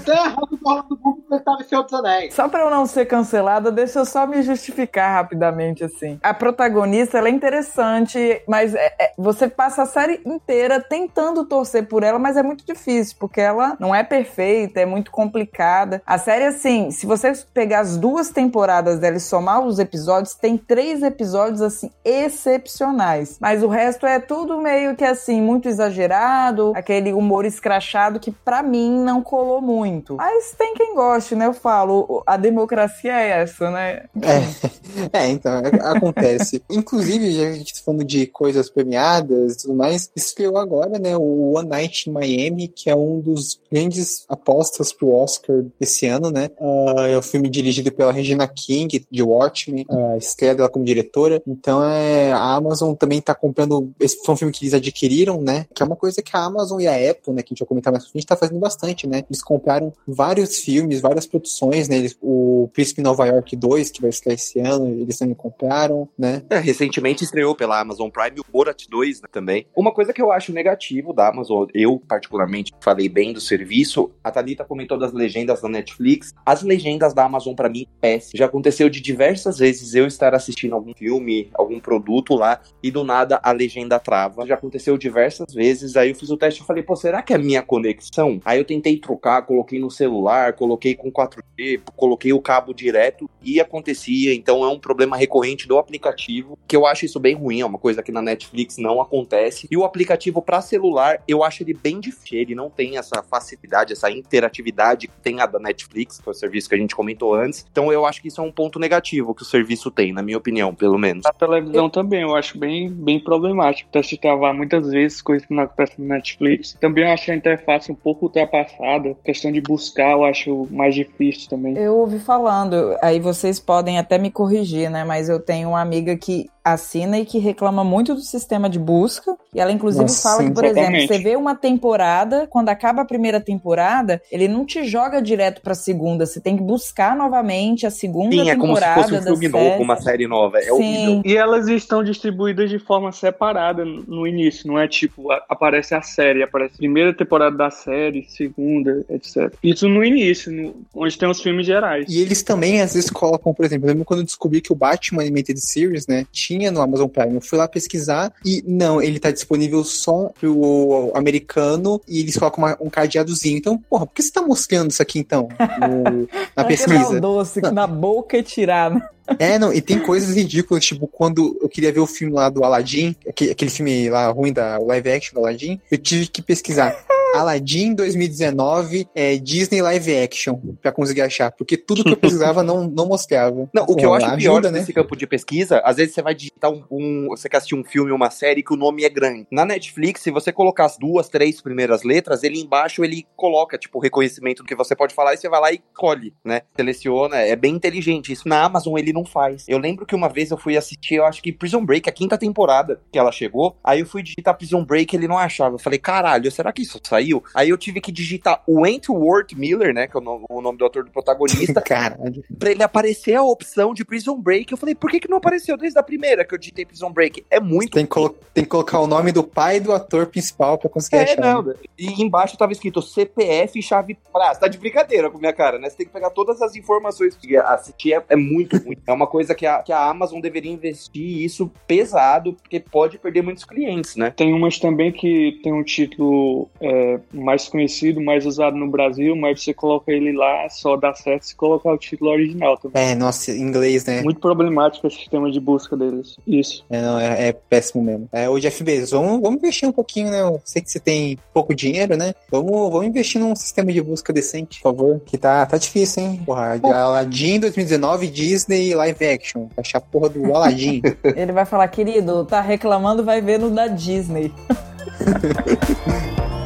[SPEAKER 5] tem errado do Orlando Bloom porque ele tava em Senhor dos Anéis.
[SPEAKER 2] Só pra eu não ser cancelada, deixa eu só me justificar rapidamente, assim. A protagonista, ela é interessante, mas é- é- você passa a série inteira tentando torcer por ela, mas é muito difícil, porque ela não é perfeita, é muito complicada. A série, assim, se você pegar as duas temporadas dela e somar os episódios, tem três episódios, assim, excepcionais. Mas o resto é tudo meio que, assim, muito exagerado, aquele humor escrachado que, pra mim, não colou muito. Mas tem quem goste, né? Eu falo, a democracia é essa, né?
[SPEAKER 3] É, <laughs> é então, é- acontece. <laughs> Inclusive, já que a gente tá falando de coisas premiadas e tudo mais, estreou agora, né, o One Night in Miami, que é um dos grandes apostas pro Oscar esse ano, né? Ah, é um filme dirigido pela Regina King, de Watchmen, a estreia dela como diretora. Então, é, a Amazon também tá comprando, esse foi um filme que eles adquiriram, né? Que é uma coisa que a Amazon e a Apple, né, que a gente vai comentar mais pra frente, tá fazendo bastante, né? Eles compraram vários filmes, várias produções, né? Eles, o Príncipe Nova York 2, que vai estrear esse ano, eles também compraram, né?
[SPEAKER 1] É, recentemente estreou pela Amazon Prime o Borat 2 né, também. Uma coisa que eu acho negativo da Amazon, eu particularmente falei bem do serviço, a Thalita comentou das legendas da Netflix. As legendas da Amazon, pra mim, péssimas. Já aconteceu de diversas vezes eu estar assistindo algum filme, algum produto lá, e do nada a legenda trava. Já aconteceu diversas vezes, aí eu fiz o teste e falei, pô, será que é a minha conexão? Aí eu tentei trocar, coloquei no celular, coloquei com 4G, coloquei o cabo direto e acontecia. Então é um problema recorrente do aplicativo, que eu acho isso bem ruim, é uma coisa que na Netflix não acontece. E o aplicativo para celular, eu acho ele bem difícil, ele não tem essa facilidade, essa interatividade que tem a da Netflix, que é o serviço que a gente comentou antes. Então eu acho que isso é um ponto negativo que o serviço tem, na minha opinião, pelo menos.
[SPEAKER 4] A televisão também, eu acho bem, bem problemático. Tá se travar muitas vezes, coisas que não acontecem no Netflix. Também eu acho a interface um pouco ultrapassada. questão de buscar, eu acho mais difícil também.
[SPEAKER 2] Eu ouvi falando, aí vocês podem até me corrigir, né? Mas eu tenho uma amiga que assina e que reclama muito do sistema de busca. E ela, inclusive,
[SPEAKER 3] Nossa,
[SPEAKER 2] fala que, por
[SPEAKER 4] exatamente.
[SPEAKER 2] exemplo, você vê uma temporada, quando acaba a primeira temporada, ele não te joga direto pra segunda. Você tem que buscar novamente a segunda
[SPEAKER 1] Sim, é como se
[SPEAKER 2] temporada
[SPEAKER 1] fosse um filme
[SPEAKER 2] série.
[SPEAKER 1] novo, uma série nova. É
[SPEAKER 2] Sim.
[SPEAKER 1] horrível.
[SPEAKER 4] E elas estão distribuídas de forma separada no início, não é tipo, aparece a série, aparece a primeira temporada da série, segunda, etc. Isso no início, no- onde tem os filmes gerais.
[SPEAKER 3] E eles também, às vezes, colocam, por exemplo, eu lembro quando eu descobri que o Batman Animated Series, né, tinha no Amazon Prime. Eu fui lá pesquisar e não, ele tá disponível só pro americano e eles colocam uma- um cadeadozinho. Então, porra, por que você tá mostrando isso aqui então? no- <laughs> na
[SPEAKER 2] que
[SPEAKER 3] pesquisa?
[SPEAKER 2] doce
[SPEAKER 3] Não.
[SPEAKER 2] na boca e tirar. né?
[SPEAKER 3] É, não, e tem coisas ridículas, tipo, quando eu queria ver o filme lá do Aladdin, aquele, aquele filme lá ruim da live action do Aladdin, eu tive que pesquisar. Aladdin 2019 é Disney live action pra conseguir achar, porque tudo que eu pesquisava não, não mostrava.
[SPEAKER 1] Não, o que eu acho
[SPEAKER 3] ajuda,
[SPEAKER 1] pior
[SPEAKER 3] né?
[SPEAKER 1] nesse campo de pesquisa, às vezes você vai digitar um, um- Você quer assistir um filme, uma série que o nome é grande. Na Netflix, se você colocar as duas, três primeiras letras, ele embaixo ele coloca, tipo, o reconhecimento do que você pode falar e você vai lá e colhe, né? Seleciona, é bem inteligente. Isso na Amazon ele não faz. Eu lembro que uma vez eu fui assistir, eu acho que Prison Break, a quinta temporada que ela chegou. Aí eu fui digitar Prison Break ele não achava. Eu falei, caralho, será que isso saiu? Aí eu tive que digitar Wentworth Miller, né? Que é o nome, o nome do ator do protagonista. <laughs>
[SPEAKER 3] Caralho.
[SPEAKER 1] pra ele aparecer a opção de Prison Break. Eu falei, por que, que não apareceu desde a primeira que eu digitei Prison Break? É muito.
[SPEAKER 3] Tem que, tem que colocar o nome do pai do ator principal pra conseguir
[SPEAKER 1] É,
[SPEAKER 3] achar.
[SPEAKER 1] não. E embaixo tava escrito CPF chave. Ah, você tá de brincadeira com a minha cara, né? Você tem que pegar todas as informações. Porque assistir é, é muito <laughs> ruim. É uma coisa que a, que a Amazon deveria investir isso pesado, porque pode perder muitos clientes, né?
[SPEAKER 4] Tem umas também que tem um título é, mais conhecido, mais usado no Brasil, mas você coloca ele lá, só dá certo se colocar o título original também.
[SPEAKER 3] É, nossa, em inglês, né?
[SPEAKER 4] Muito problemático esse sistema de busca deles. Isso.
[SPEAKER 3] É, não, é, é péssimo mesmo. É, o Jeff Bezos, vamos, vamos investir um pouquinho, né? Eu sei que você tem pouco dinheiro, né? Vamos, vamos investir num sistema de busca decente, por favor. Que tá, tá difícil, hein? Porra, Aladdin 2019, Disney live action. Achar a porra do Aladdin. <laughs>
[SPEAKER 2] Ele vai falar, querido, tá reclamando, vai ver no da Disney. <laughs>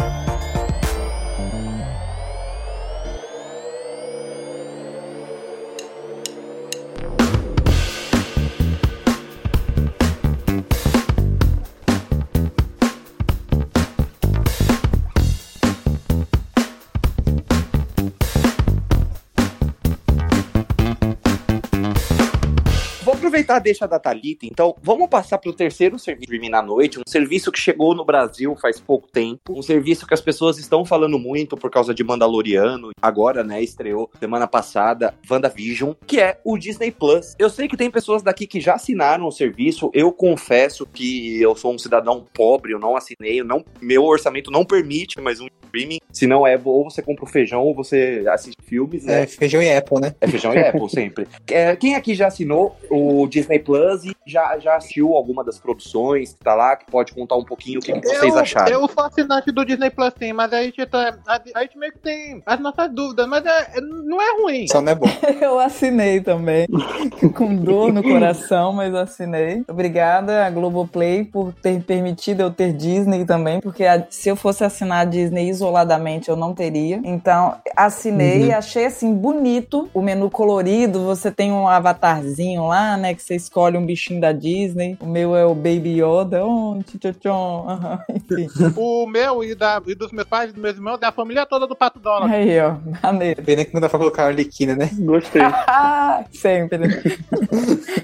[SPEAKER 1] aproveitar a deixa da Thalita, então vamos passar pro terceiro serviço de na noite, um serviço que chegou no Brasil faz pouco tempo, um serviço que as pessoas estão falando muito por causa de Mandaloriano, agora, né, estreou semana passada, WandaVision, que é o Disney Plus. Eu sei que tem pessoas daqui que já assinaram o serviço, eu confesso que eu sou um cidadão pobre, eu não assinei, eu não, meu orçamento não permite mais um streaming, se não é, ou você compra o feijão ou você assiste filmes, né?
[SPEAKER 3] é, feijão e Apple, né?
[SPEAKER 1] É feijão e Apple, <laughs> sempre. É, quem aqui já assinou o Disney Plus e já, já assistiu alguma das produções que tá lá, que pode contar um pouquinho o que, que vocês
[SPEAKER 5] eu,
[SPEAKER 1] acharam?
[SPEAKER 5] Eu sou assinante do Disney Plus, sim, mas a gente, tá, a, a gente meio que tem as nossas dúvidas, mas é, é- não é ruim.
[SPEAKER 3] Só não é bom. <laughs>
[SPEAKER 2] Eu assinei também. <laughs> Com dor no coração, mas assinei. Obrigada a Globoplay por ter permitido eu ter Disney também, porque a- se eu fosse assinar a Disney isoladamente, eu não teria. Então, assinei,
[SPEAKER 3] Uhum.
[SPEAKER 2] achei assim bonito o menu colorido. Você tem um avatarzinho lá, né? Que você escolhe um bichinho da Disney. O meu é o Baby Yoda. Oh, <laughs> Enfim.
[SPEAKER 5] O meu e, da, e dos meus pais e dos meus irmãos é a família toda do Pato Donald.
[SPEAKER 2] Aí, ó, maneiro.
[SPEAKER 3] Pena que não dá pra colocar a Arlequina, né?
[SPEAKER 4] Gostei. <laughs>
[SPEAKER 2] Sempre. <laughs>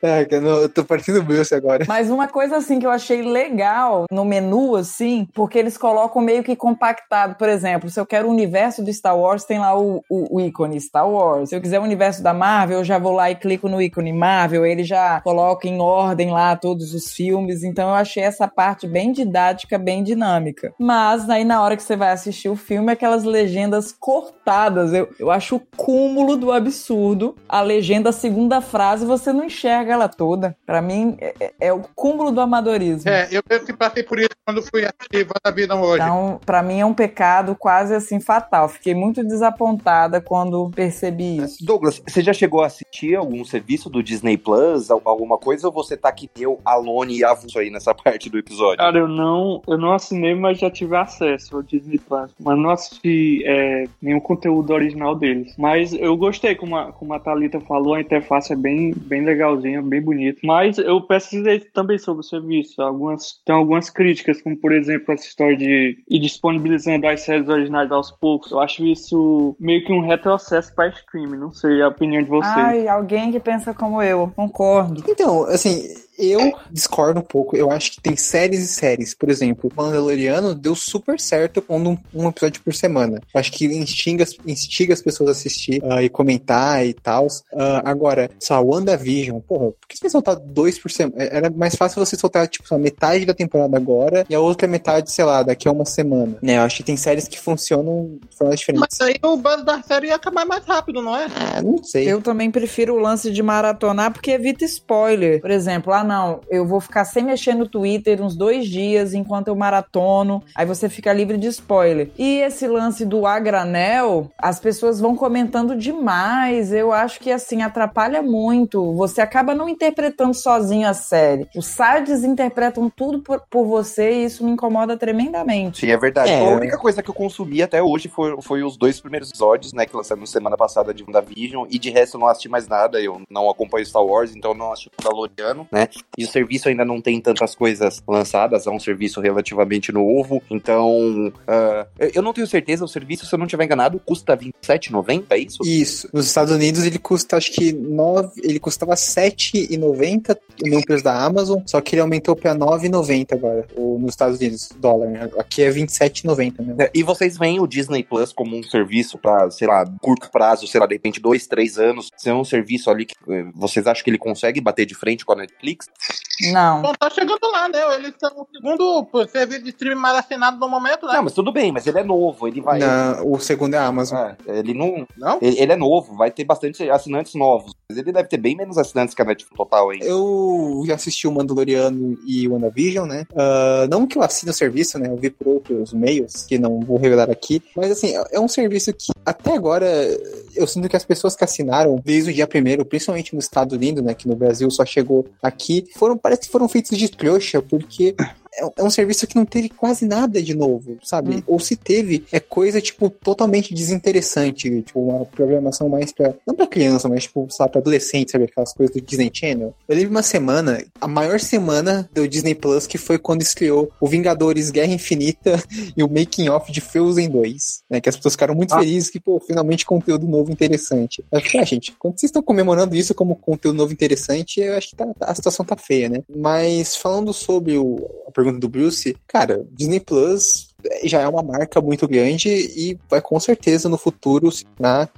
[SPEAKER 3] É, que eu, não- eu tô partindo o Bruce agora.
[SPEAKER 2] Mas uma coisa assim que eu achei legal no menu, assim, porque eles colocam meio que compactado. Por exemplo, se eu quero o universo do Star Wars, tem lá o, o- o ícone Star Wars. Se eu quiser o universo da Marvel, eu já vou lá e clico no ícone Marvel, ele já coloca em ordem lá todos os filmes. Então eu achei essa parte bem didática, bem dinâmica. Mas aí na hora que você vai assistir o filme, aquelas legendas cortadas. Eu, eu acho o cúmulo do absurdo. A legenda, a segunda frase, você não enxerga ela toda. Pra mim, é, é- é o cúmulo do amadorismo.
[SPEAKER 5] É, eu mesmo que passei por isso quando fui assistir WandaVision hoje.
[SPEAKER 2] Então, pra mim é um pecado quase assim fatal. Fiquei muito desapontada quando percebi isso.
[SPEAKER 1] Douglas, você já chegou a assistir algum serviço do Disney Plus, al- alguma coisa, ou você tá que eu, Alone e avulso aí nessa <laughs> parte do episódio?
[SPEAKER 4] Cara, eu não, eu não assinei, mas já tive acesso ao Disney Plus. Mas não assisti é, nenhum conteúdo original deles. Mas eu gostei, como a, como a Thalita Thalita falou, a interface é bem, bem legalzinha, bem bonita. Mas eu pesquisei também sobre o serviço. Algumas, tem algumas críticas, como por exemplo essa história de ir disponibilizando as séries originais aos poucos. Eu acho isso meio que um retrocesso para streaming. Não sei a opinião de vocês.
[SPEAKER 2] Ai, alguém que pensa como eu, concordo.
[SPEAKER 3] Então, assim, eu discordo um pouco. Eu acho que tem séries e séries. Por exemplo, Mandaloriano deu super certo pondo um, um episódio por semana. Eu acho que instiga, instiga as pessoas a assistir uh, e comentar e tal. Uh, agora, só WandaVision, porra, por que você soltar dois por semana? Era mais fácil você soltar, tipo, a metade da temporada agora e a outra metade, sei lá, daqui a uma semana. Né? Eu acho que tem séries que funcionam de formas diferentes.
[SPEAKER 5] Mas aí o buzz da série ia acabar mais rápido, não é?
[SPEAKER 3] Ah, não sei.
[SPEAKER 2] Eu também prefiro o lance de maratonar porque evita spoiler. Por exemplo, ah, não, eu vou ficar sem mexer no Twitter uns dois dias enquanto eu maratono. Aí você fica livre de spoiler. E esse lance do agranel, as pessoas vão comentando demais. Eu acho que assim atrapalha muito. Você acaba não interpretando sozinho a série. Os sites interpretam tudo por, por você e isso me incomoda tremendamente.
[SPEAKER 1] Sim, é verdade.
[SPEAKER 3] É.
[SPEAKER 1] A única coisa que eu consumi até hoje foi, foi os dois primeiros episódios, né, que lançaram semana passada de WandaVision, e de resto eu não assisti mais nada, eu não acompanho Star Wars, então eu não assisti o Mandaloriano, né, e o serviço ainda não tem tantas coisas lançadas, é um serviço relativamente novo, então uh, eu não tenho certeza, o serviço, se eu não estiver enganado, custa R$27,90, é isso?
[SPEAKER 3] Isso. Nos Estados Unidos ele custa, acho que 9, ele custava R$7,90 no preço da Amazon, só que ele aumentou para R$9,90 agora, nos Estados Unidos, dólar. né? Aqui é R$27,90 mesmo.
[SPEAKER 1] É, E vocês veem o Disney Plus como um serviço para, sei lá, curto prazo, sei lá, de repente dois, três anos, ser um serviço ali que eh, vocês acham que ele consegue bater de frente com a Netflix?
[SPEAKER 2] Não.
[SPEAKER 5] Bom, tá chegando lá, né? Eles são o segundo serviço de streaming mais assinado no momento, né?
[SPEAKER 1] Não, mas tudo bem, mas ele é novo, ele vai.
[SPEAKER 3] Não, o segundo é a Amazon.
[SPEAKER 1] É, ele não.
[SPEAKER 5] Não?
[SPEAKER 1] Ele, ele é novo, vai ter bastante assinantes novos. Mas ele deve ter bem menos assinantes que a Netflix total ainda.
[SPEAKER 3] Eu já assisti o Mandaloriano e o WandaVision, né? Ah, não que eu assine o serviço, né? Eu vi por outros meios, que não vou revelar aqui. Mas, assim, é um serviço que, até agora, eu sinto que as pessoas que assinaram desde o dia primeiro, principalmente no Estado Unido, né? Que no Brasil só chegou aqui, foram, parece que foram feitos de trouxa, porque é, é um serviço que não teve quase nada de novo, sabe? Ou se teve, é coisa, tipo, totalmente desinteressante. Tipo, uma programação mais pra. Não pra criança, mas, tipo, sabe, pra adolescente, sabe? Aquelas coisas do Disney Channel. Eu lembro uma semana, a maior semana do Disney Plus, que foi quando estreou o Vingadores Guerra Infinita <laughs> e o Making Off de Frozen 2. Né? Que as pessoas ficaram muito
[SPEAKER 1] Ah.
[SPEAKER 3] felizes que, pô, finalmente conteúdo novo interessante. Eu acho que, ah, gente, quando vocês estão comemorando isso como conteúdo novo interessante, eu acho que tá- a situação tá feia, né? Mas falando sobre o, a pergunta do Bruce, cara, Disney Plus já é uma marca muito grande e vai com certeza no futuro se tornar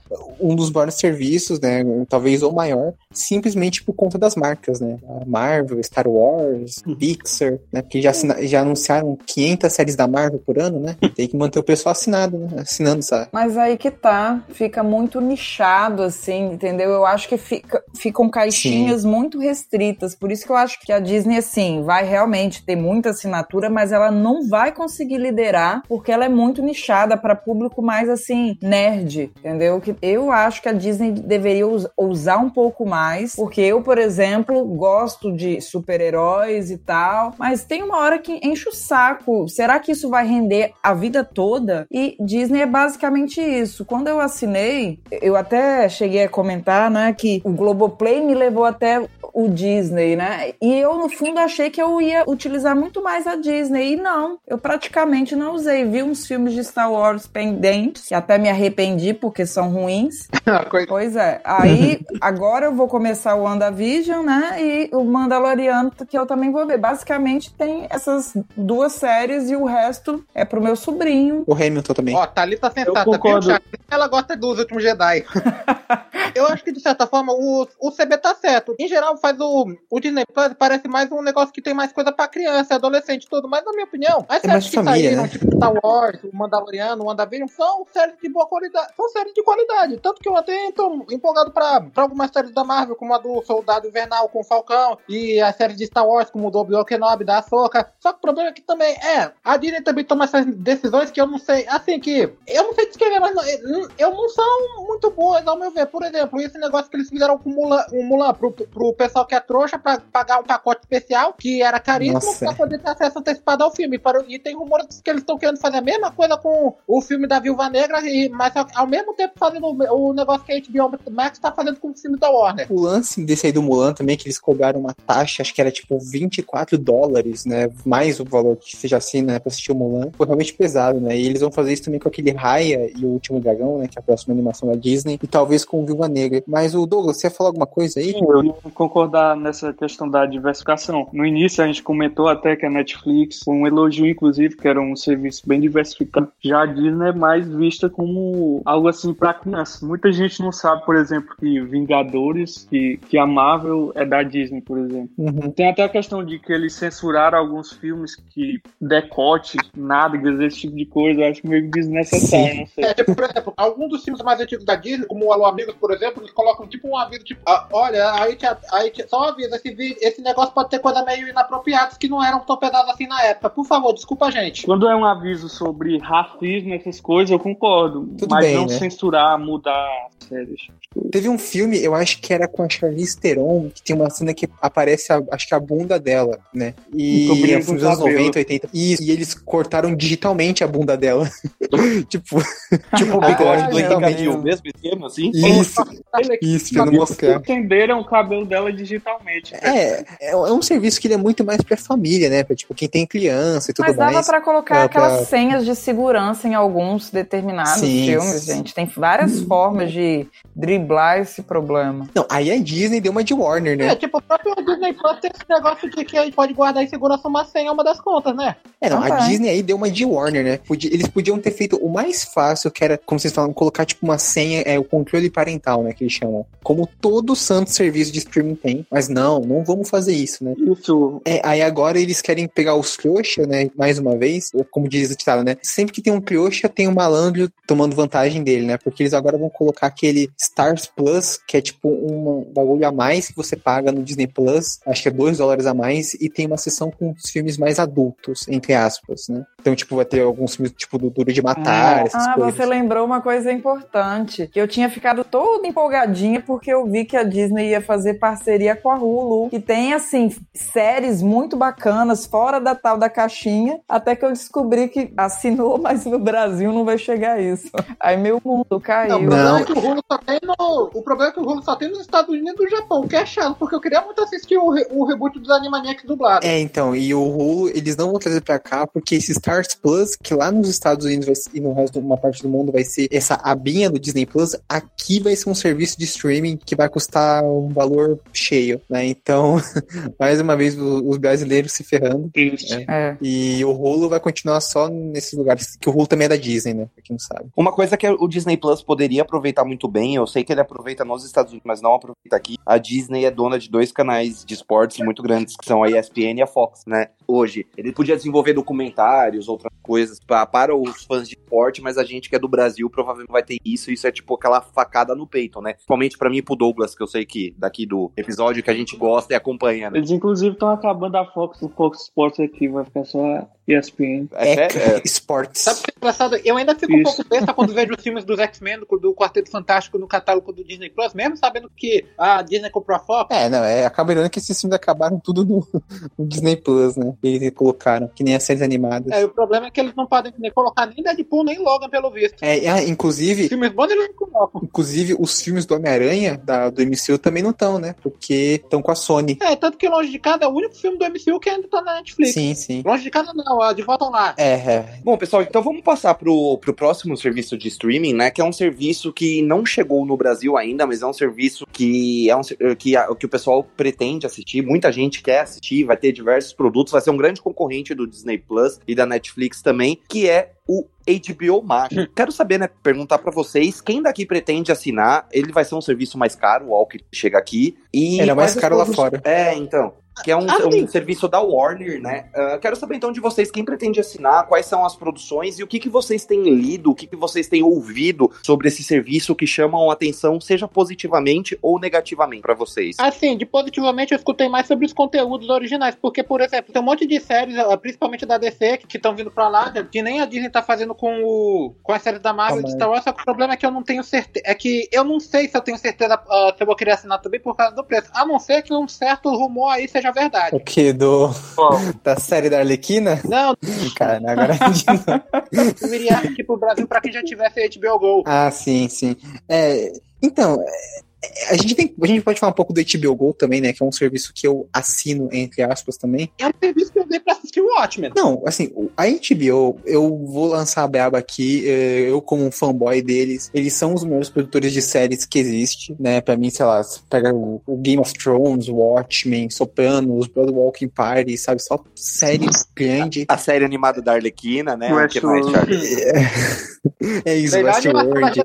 [SPEAKER 3] um dos maiores serviços, né? Talvez o maior, simplesmente por conta das marcas, né? Marvel, Star Wars, Pixar, né? Porque já, já anunciaram 500 séries da Marvel por ano, né? Tem que manter o pessoal assinado, né? Assinando essa.
[SPEAKER 2] Mas aí que tá, fica muito nichado, assim, entendeu? Eu acho que fica, ficam caixinhas muito restritas. Por isso que eu acho que a Disney, assim, vai realmente ter muita assinatura, mas ela não vai conseguir liderar, porque ela é muito nichada para público mais, assim, nerd, entendeu? Que eu acho que a Disney deveria us- ousar um pouco mais, porque eu, por exemplo, gosto de super-heróis e tal, mas tem uma hora que enche o saco. Será que isso vai render a vida toda? E Disney é basicamente isso. Quando eu assinei, eu até cheguei a comentar, né, que o Globoplay me levou até o Disney, né? E eu, no fundo, achei que eu ia utilizar muito mais a Disney. E não, eu praticamente não usei. Vi uns filmes de Star Wars pendentes, que até me arrependi porque são ruins. <laughs>
[SPEAKER 5] Coisa-
[SPEAKER 2] Pois é. Aí, agora eu vou começar o WandaVision, né? E o Mandaloriano, que eu também vou ver. Basicamente, tem essas duas séries e o resto é pro meu sobrinho.
[SPEAKER 3] O Hamilton também.
[SPEAKER 5] Ó, Thalita sentada, viu,
[SPEAKER 4] concordo.
[SPEAKER 5] Thiago? Ela gosta dos últimos Jedi. <laughs> Eu acho que, de certa forma, o, o CB tá certo. Em geral, faz o, o Disney Plus parece mais um negócio que tem mais coisa pra criança, adolescente e tudo. Mas, na minha opinião, as
[SPEAKER 3] É mais
[SPEAKER 5] séries que
[SPEAKER 3] família,
[SPEAKER 5] saíram,
[SPEAKER 3] né?
[SPEAKER 5] Star Wars, o Mandaloriano, o WandaVision, são séries de boa qualidade. São séries de qualidade. Tanto que eu até tô empolgado pra, pra algumas séries da Marvel, como a do Soldado Invernal com o Falcão, e as séries de Star Wars, como o Obi-Wan Kenobi, da Ahsoka. Só que o problema é que também, é, a Disney também toma essas decisões que eu não sei, assim, que eu não sei descrever, mas não, eu- não são muito boas, ao meu ver. Por exemplo, esse negócio que eles fizeram com o Mulan, o Mulan pro, pro pessoal que é trouxa pra pagar um pacote especial, que era caríssimo, pra poder ter acesso antecipado ao filme. Para- E tem rumores que eles eles estão querendo fazer a mesma coisa com o filme da Viúva Negra, e, mas ao, ao mesmo tempo fazendo o, o negócio que a HBO Max tá fazendo com o filme da Warner.
[SPEAKER 3] O lance desse aí do Mulan também, que eles cobraram uma taxa, acho que era tipo 24 dólares, né? Mais o valor que você já assina né, pra assistir o Mulan. Foi realmente pesado, né? E eles vão fazer isso também com aquele Raya e o Último Dragão, né? Que é a próxima animação da Disney. E talvez com o Viúva Negra. Mas o Douglas, você ia falar alguma coisa aí?
[SPEAKER 4] Sim, eu ia concordar nessa questão da diversificação. No início a gente comentou até que a Netflix um elogio, inclusive, que era um serviço bem diversificado. Já a Disney é mais vista como algo assim para criança. Muita gente não sabe, por exemplo, que Vingadores, que, que a Marvel é da Disney, por exemplo.
[SPEAKER 3] Uhum.
[SPEAKER 4] Tem até a questão de que eles censuraram alguns filmes que decote, nádegas, esse tipo de coisa. Eu acho meio desnecessário,
[SPEAKER 3] Sim.
[SPEAKER 4] não sei.
[SPEAKER 5] É, tipo, por exemplo, alguns dos filmes mais antigos da Disney, como o Alô Amigos, por exemplo, eles colocam tipo um aviso, tipo, ah, olha, aí, te, aí te, só um aviso, esse, esse negócio pode ter coisa meio inapropriadas que não eram tão pesadas assim na época. Por favor, desculpa a gente.
[SPEAKER 4] Quando é um aviso sobre racismo, essas coisas, eu concordo.
[SPEAKER 3] Tudo
[SPEAKER 4] mas
[SPEAKER 3] bem,
[SPEAKER 4] não
[SPEAKER 3] né?
[SPEAKER 4] censurar, mudar séries.
[SPEAKER 3] Teve um filme, eu acho que era com a Charlize Theron, que tem uma cena que aparece, a- acho que a bunda dela, né? E é
[SPEAKER 4] com
[SPEAKER 3] anos
[SPEAKER 4] cabelo.
[SPEAKER 3] 90, 80. Isso, e eles cortaram digitalmente a bunda dela. <laughs> tipo, <laughs>
[SPEAKER 1] Tipo o
[SPEAKER 3] Ah,
[SPEAKER 1] bigode do Henrique
[SPEAKER 3] realmente.
[SPEAKER 1] Cavill, mesmo esquema, assim?
[SPEAKER 3] isso, isso, pra não mostrar.
[SPEAKER 4] Entenderam o cabelo dela digitalmente.
[SPEAKER 3] É, é é um serviço que ele é muito mais pra família, né? Pra tipo, quem tem criança e tudo
[SPEAKER 2] Mas dava
[SPEAKER 3] mais.
[SPEAKER 2] pra colocar
[SPEAKER 3] Dá
[SPEAKER 2] aquelas
[SPEAKER 3] pra-
[SPEAKER 2] senhas de segurança em alguns determinados
[SPEAKER 3] Sim,
[SPEAKER 2] filmes,
[SPEAKER 3] sim.
[SPEAKER 2] gente. Tem várias formas de driblar esse problema.
[SPEAKER 3] Não, aí a Disney deu uma de Warner,
[SPEAKER 5] É,
[SPEAKER 3] né?
[SPEAKER 5] tipo, o próprio Disney Plus tem esse negócio de que a gente pode guardar em segurança uma senha uma das contas, né?
[SPEAKER 3] É, não,
[SPEAKER 2] Ah,
[SPEAKER 3] a
[SPEAKER 2] tá.
[SPEAKER 3] Disney aí deu uma de Warner, né? Podia- eles podiam ter feito o mais fácil, que era, como vocês falam, colocar tipo uma senha, é o controle parental, né? Que eles chamam. Como todo santo serviço de streaming tem. Mas não, não vamos fazer isso, né?
[SPEAKER 4] Isso.
[SPEAKER 3] É, aí agora eles querem pegar os trouxa, né? Mais uma vez, ou como diz o ditado, né? Sempre que tem um trouxa, tem um malandro tomando vantagem dele, né? Porque eles agora vão colocar aquele Stars Plus, que é tipo um bagulho a mais que você paga no Disney Plus, acho que é 2 dólares a mais, e tem uma seção com os filmes mais adultos, entre aspas, né? Então, tipo, vai ter alguns filmes tipo do Duro de Matar, essas
[SPEAKER 2] Ah,
[SPEAKER 3] coisas.
[SPEAKER 2] você lembrou uma coisa importante. Que eu tinha ficado toda empolgadinha porque eu vi que a Disney ia fazer parceria com a Hulu. Que tem, assim, séries muito bacanas fora da tal da caixinha. Até que eu descobri que assinou, mas no Brasil não vai chegar isso. Aí meu mundo caiu.
[SPEAKER 5] Não,
[SPEAKER 3] Não.
[SPEAKER 5] é que o Hulu só tem no. O problema é que o Hulu só tem nos Estados Unidos e no Japão, o que é chato, porque eu queria muito assistir o, re- o reboot dos Animaniacs dublado.
[SPEAKER 3] É, então, e o Hulu, eles não vão trazer pra cá, porque esse Stars Plus, que lá nos Estados Unidos vai ser- e no resto de uma parte do mundo vai ser essa abinha do Disney Plus, aqui vai ser um serviço de streaming que vai custar um valor cheio, né? Então, <laughs> mais uma vez, os brasileiros se ferrando.
[SPEAKER 4] Isso.
[SPEAKER 3] É.
[SPEAKER 2] É.
[SPEAKER 3] E o Hulu vai continuar só nesses lugares, que o Hulu também é da Disney, né? Pra quem não sabe.
[SPEAKER 1] Uma coisa que o Disney Plus poderia aproveitar muito bem, eu sei que ele aproveita nos Estados Unidos, mas não aproveita aqui. A Disney é dona de dois canais de esportes muito grandes, que são a ESPN e a Fox, né? Hoje. Ele podia desenvolver documentários, outras coisas pra, para os fãs de esporte, mas a gente que é do Brasil provavelmente vai ter isso. Isso é tipo aquela facada no peito, né? Principalmente pra mim e pro Douglas, que eu sei que daqui do episódio que a gente gosta e acompanha, né?
[SPEAKER 4] Eles, inclusive, estão acabando a Fox, o Fox Sports aqui, vai ficar só a ESPN.
[SPEAKER 1] É sério? É.
[SPEAKER 3] Esportes.
[SPEAKER 5] Sabe o que é engraçado? Eu ainda fico um
[SPEAKER 4] Isso.
[SPEAKER 5] pouco besta quando vejo os filmes dos X-Men, do, do Quarteto Fantástico no catálogo do Disney Plus, mesmo sabendo que a Disney comprou a Fox.
[SPEAKER 3] É, não, é, acaba que esses filmes acabaram tudo no, no Disney Plus, né? Eles colocaram, que nem as séries animadas.
[SPEAKER 5] É, o problema é que eles não podem nem colocar nem Deadpool, nem Logan, pelo visto.
[SPEAKER 3] É, ah, inclusive,
[SPEAKER 5] Filmes bons eles não colocam.
[SPEAKER 3] Inclusive, os filmes do Homem-Aranha, da- do MCU, também não estão, né? Porque estão com a Sony.
[SPEAKER 5] É, tanto que Longe de Casa é o único filme do MCU que ainda tá na Netflix.
[SPEAKER 3] Sim, sim.
[SPEAKER 5] Longe de Casa não, a De Volta Lar.
[SPEAKER 3] É, é.
[SPEAKER 1] Bom, pessoal, então vamos passar pro, pro próximo serviço de streaming, né? Que é um serviço que não chegou no Brasil ainda, mas é um serviço que é um que, que o pessoal pretende assistir. Muita gente quer assistir, vai ter diversos produtos, vai ser um grande concorrente do Disney Plus e da Netflix também, que é o HBO Max. Quero saber, né? Perguntar pra vocês, quem daqui pretende assinar? Ele vai ser um serviço mais caro, o que chega aqui. E
[SPEAKER 3] Ele é mais caro lá fora.
[SPEAKER 1] É, então. Que é um,
[SPEAKER 5] Ah,
[SPEAKER 1] um serviço da Warner, né? Ah, quero saber então de vocês quem pretende assinar, quais são as produções e o que, que vocês têm lido, o que, que vocês têm ouvido sobre esse serviço que chamam a atenção, seja positivamente ou negativamente pra vocês.
[SPEAKER 5] Assim, de positivamente eu escutei mais sobre os conteúdos originais, porque, por exemplo, tem um monte de séries, ah, principalmente da DC, que estão vindo pra lá, que nem a Disney tá fazendo com o com as séries da Marvel e de. Star Wars, só que o problema é que eu não tenho certeza, é que eu não sei se eu tenho certeza ah, se eu vou querer assinar também por causa do preço, a não ser que um certo rumor aí seja seja verdade.
[SPEAKER 3] O que? Do, <laughs> da série da Arlequina?
[SPEAKER 5] Não,
[SPEAKER 3] Cara, agora.
[SPEAKER 5] eu viria <laughs> aqui pro Brasil pra quem já tivesse HBO Go.
[SPEAKER 3] ah, sim, sim. É, então, a gente, tem, a gente pode falar um pouco do HBO Go também, né? Que é um serviço que eu assino, entre aspas, também.
[SPEAKER 5] É um serviço que eu dei pra assistir o Watchmen.
[SPEAKER 3] Não, assim, a HBO, eu vou lançar a braba aqui, eh, eu como um fanboy deles, eles são os melhores produtores de séries que existe, né? Pra mim, sei lá, pega o, o Game of Thrones, Watchmen, Sopranos, Broadwalking Party, sabe? Só série grande.
[SPEAKER 1] A série animada da Arlequina, né? O que mais,
[SPEAKER 4] Westworld.
[SPEAKER 1] Charles?
[SPEAKER 3] É isso, Westworld.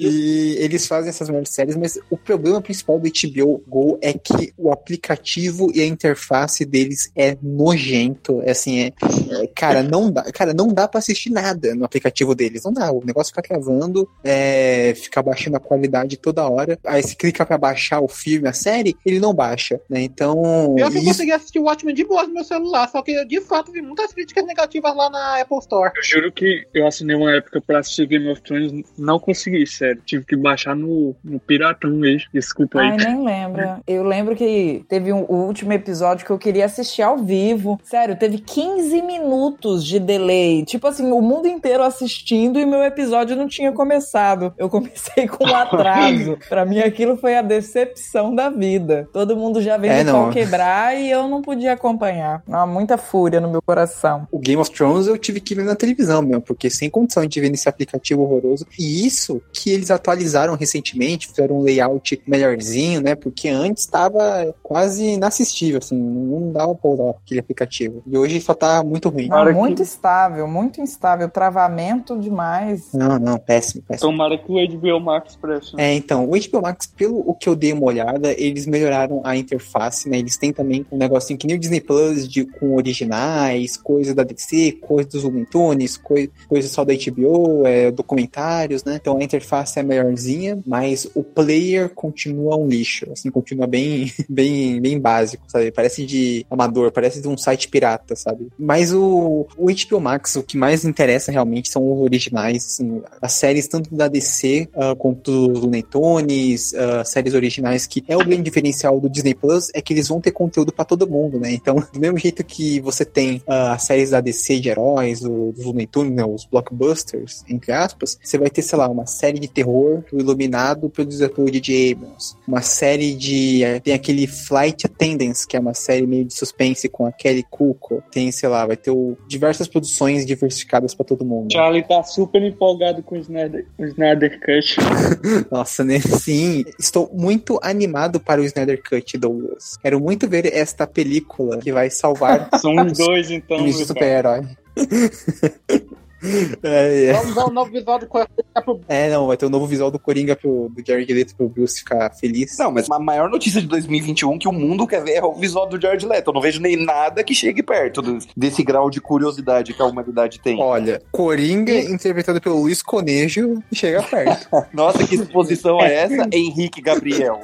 [SPEAKER 3] E eles fazem essas melhores séries, mas o problema principal do HBO Go é que o aplicativo e a interface deles é nojento. É assim, é, é, cara, não dá, cara, não dá para assistir nada no aplicativo deles. Não dá. O negócio fica travando, é, fica baixando a qualidade toda hora. Aí se clica para baixar o filme, a série, ele não baixa, né? Então,
[SPEAKER 5] Eu que
[SPEAKER 3] isso-
[SPEAKER 5] consegui assistir o Watchmen de boa no meu celular, só que eu de fato vi muitas críticas negativas lá na Apple Store.
[SPEAKER 4] Eu juro que eu assinei uma época pra assistir Game of Thrones, não consegui, sério. Tive que baixar no, no Piratão mesmo. Desculpa aí.
[SPEAKER 2] Ai, nem lembra. <laughs> Eu lembro que teve um, o último episódio que eu queria assistir ao vivo. Sério, teve 15 minutos de delay. Tipo assim, o mundo inteiro assistindo e meu episódio não tinha começado. Eu comecei com um <laughs> atraso. pra mim, aquilo foi a decepção da vida. Todo mundo já veio
[SPEAKER 3] É,
[SPEAKER 2] pau quebrar e eu não podia acompanhar. Não, muita fúria no meu coração.
[SPEAKER 3] O Game of Thrones eu tive que ver na televisão mesmo, porque sem condição de ver nesse aplicativo horroroso. E isso que eles atualizaram recentemente, fizeram um layout melhorzinho, né? Porque antes estava quase inassistível, assim, não dava pra usar aquele aplicativo. E hoje só tá muito ruim.
[SPEAKER 2] Não,
[SPEAKER 4] Para que-
[SPEAKER 2] muito estável, muito instável. Travamento demais.
[SPEAKER 3] Não, não, péssimo, péssimo.
[SPEAKER 4] Tomara que o HBO Max preste. né?
[SPEAKER 3] É, então, o HBO Max, pelo o que eu dei uma olhada, eles melhoraram a interface, né? Eles têm também um negocinho que nem o Disney Plus de, com originais, coisas da DC, coisas dos Looney Tunes, coi- coisas só da HBO, é, documentários, né? Então a interface é melhorzinha, mas o player continua um lixo, assim, continua bem, <laughs> bem, bem básico, sabe? Parece de amador, parece de um site pirata, sabe? Mas o, o HBO Max, o que mais interessa realmente são os originais, assim, as séries tanto da DC ah, quanto dos Looney Tunes, ah, séries originais, que é o grande diferencial do Disney Plus, é que eles vão ter conteúdo pra todo mundo, né? Então, <laughs> do mesmo jeito que você tem ah, as séries da DC de heróis, o- dos Looney Tunes, né, os blockbusters, entre aspas, você vai ter, sei lá, uma série de terror do Iluminado pelo diretor J.J. Abrams, uma série de... eh, tem aquele Flight Attendants, que é uma série meio de suspense com a Kelly Cuoco, tem, sei lá, vai ter o- diversas produções diversificadas pra todo mundo.
[SPEAKER 4] Charlie tá super empolgado com o Snyder, o Snyder Cut. <laughs>
[SPEAKER 3] Nossa, né? Sim, estou muito animado para o Snyder Cut, Douglas. Quero muito ver esta película que vai salvar <laughs>
[SPEAKER 4] São os dois, então.
[SPEAKER 3] de super-herói. <laughs> é, é.
[SPEAKER 5] Vamos dar um novo visual do Coringa pro
[SPEAKER 3] É, não, vai ter o novo visual do Coringa pro, do Jared Leto pro Bruce ficar feliz.
[SPEAKER 1] Não, mas a maior notícia de 2021 que o mundo quer ver é o visual do George Leto. Eu não vejo nem nada que chegue perto do- desse grau de curiosidade que a humanidade tem.
[SPEAKER 3] Olha, Coringa, interpretado pelo Luiz Conejo, chega perto. <laughs>
[SPEAKER 1] Nossa, que exposição é essa? <laughs> Henrique Gabriel.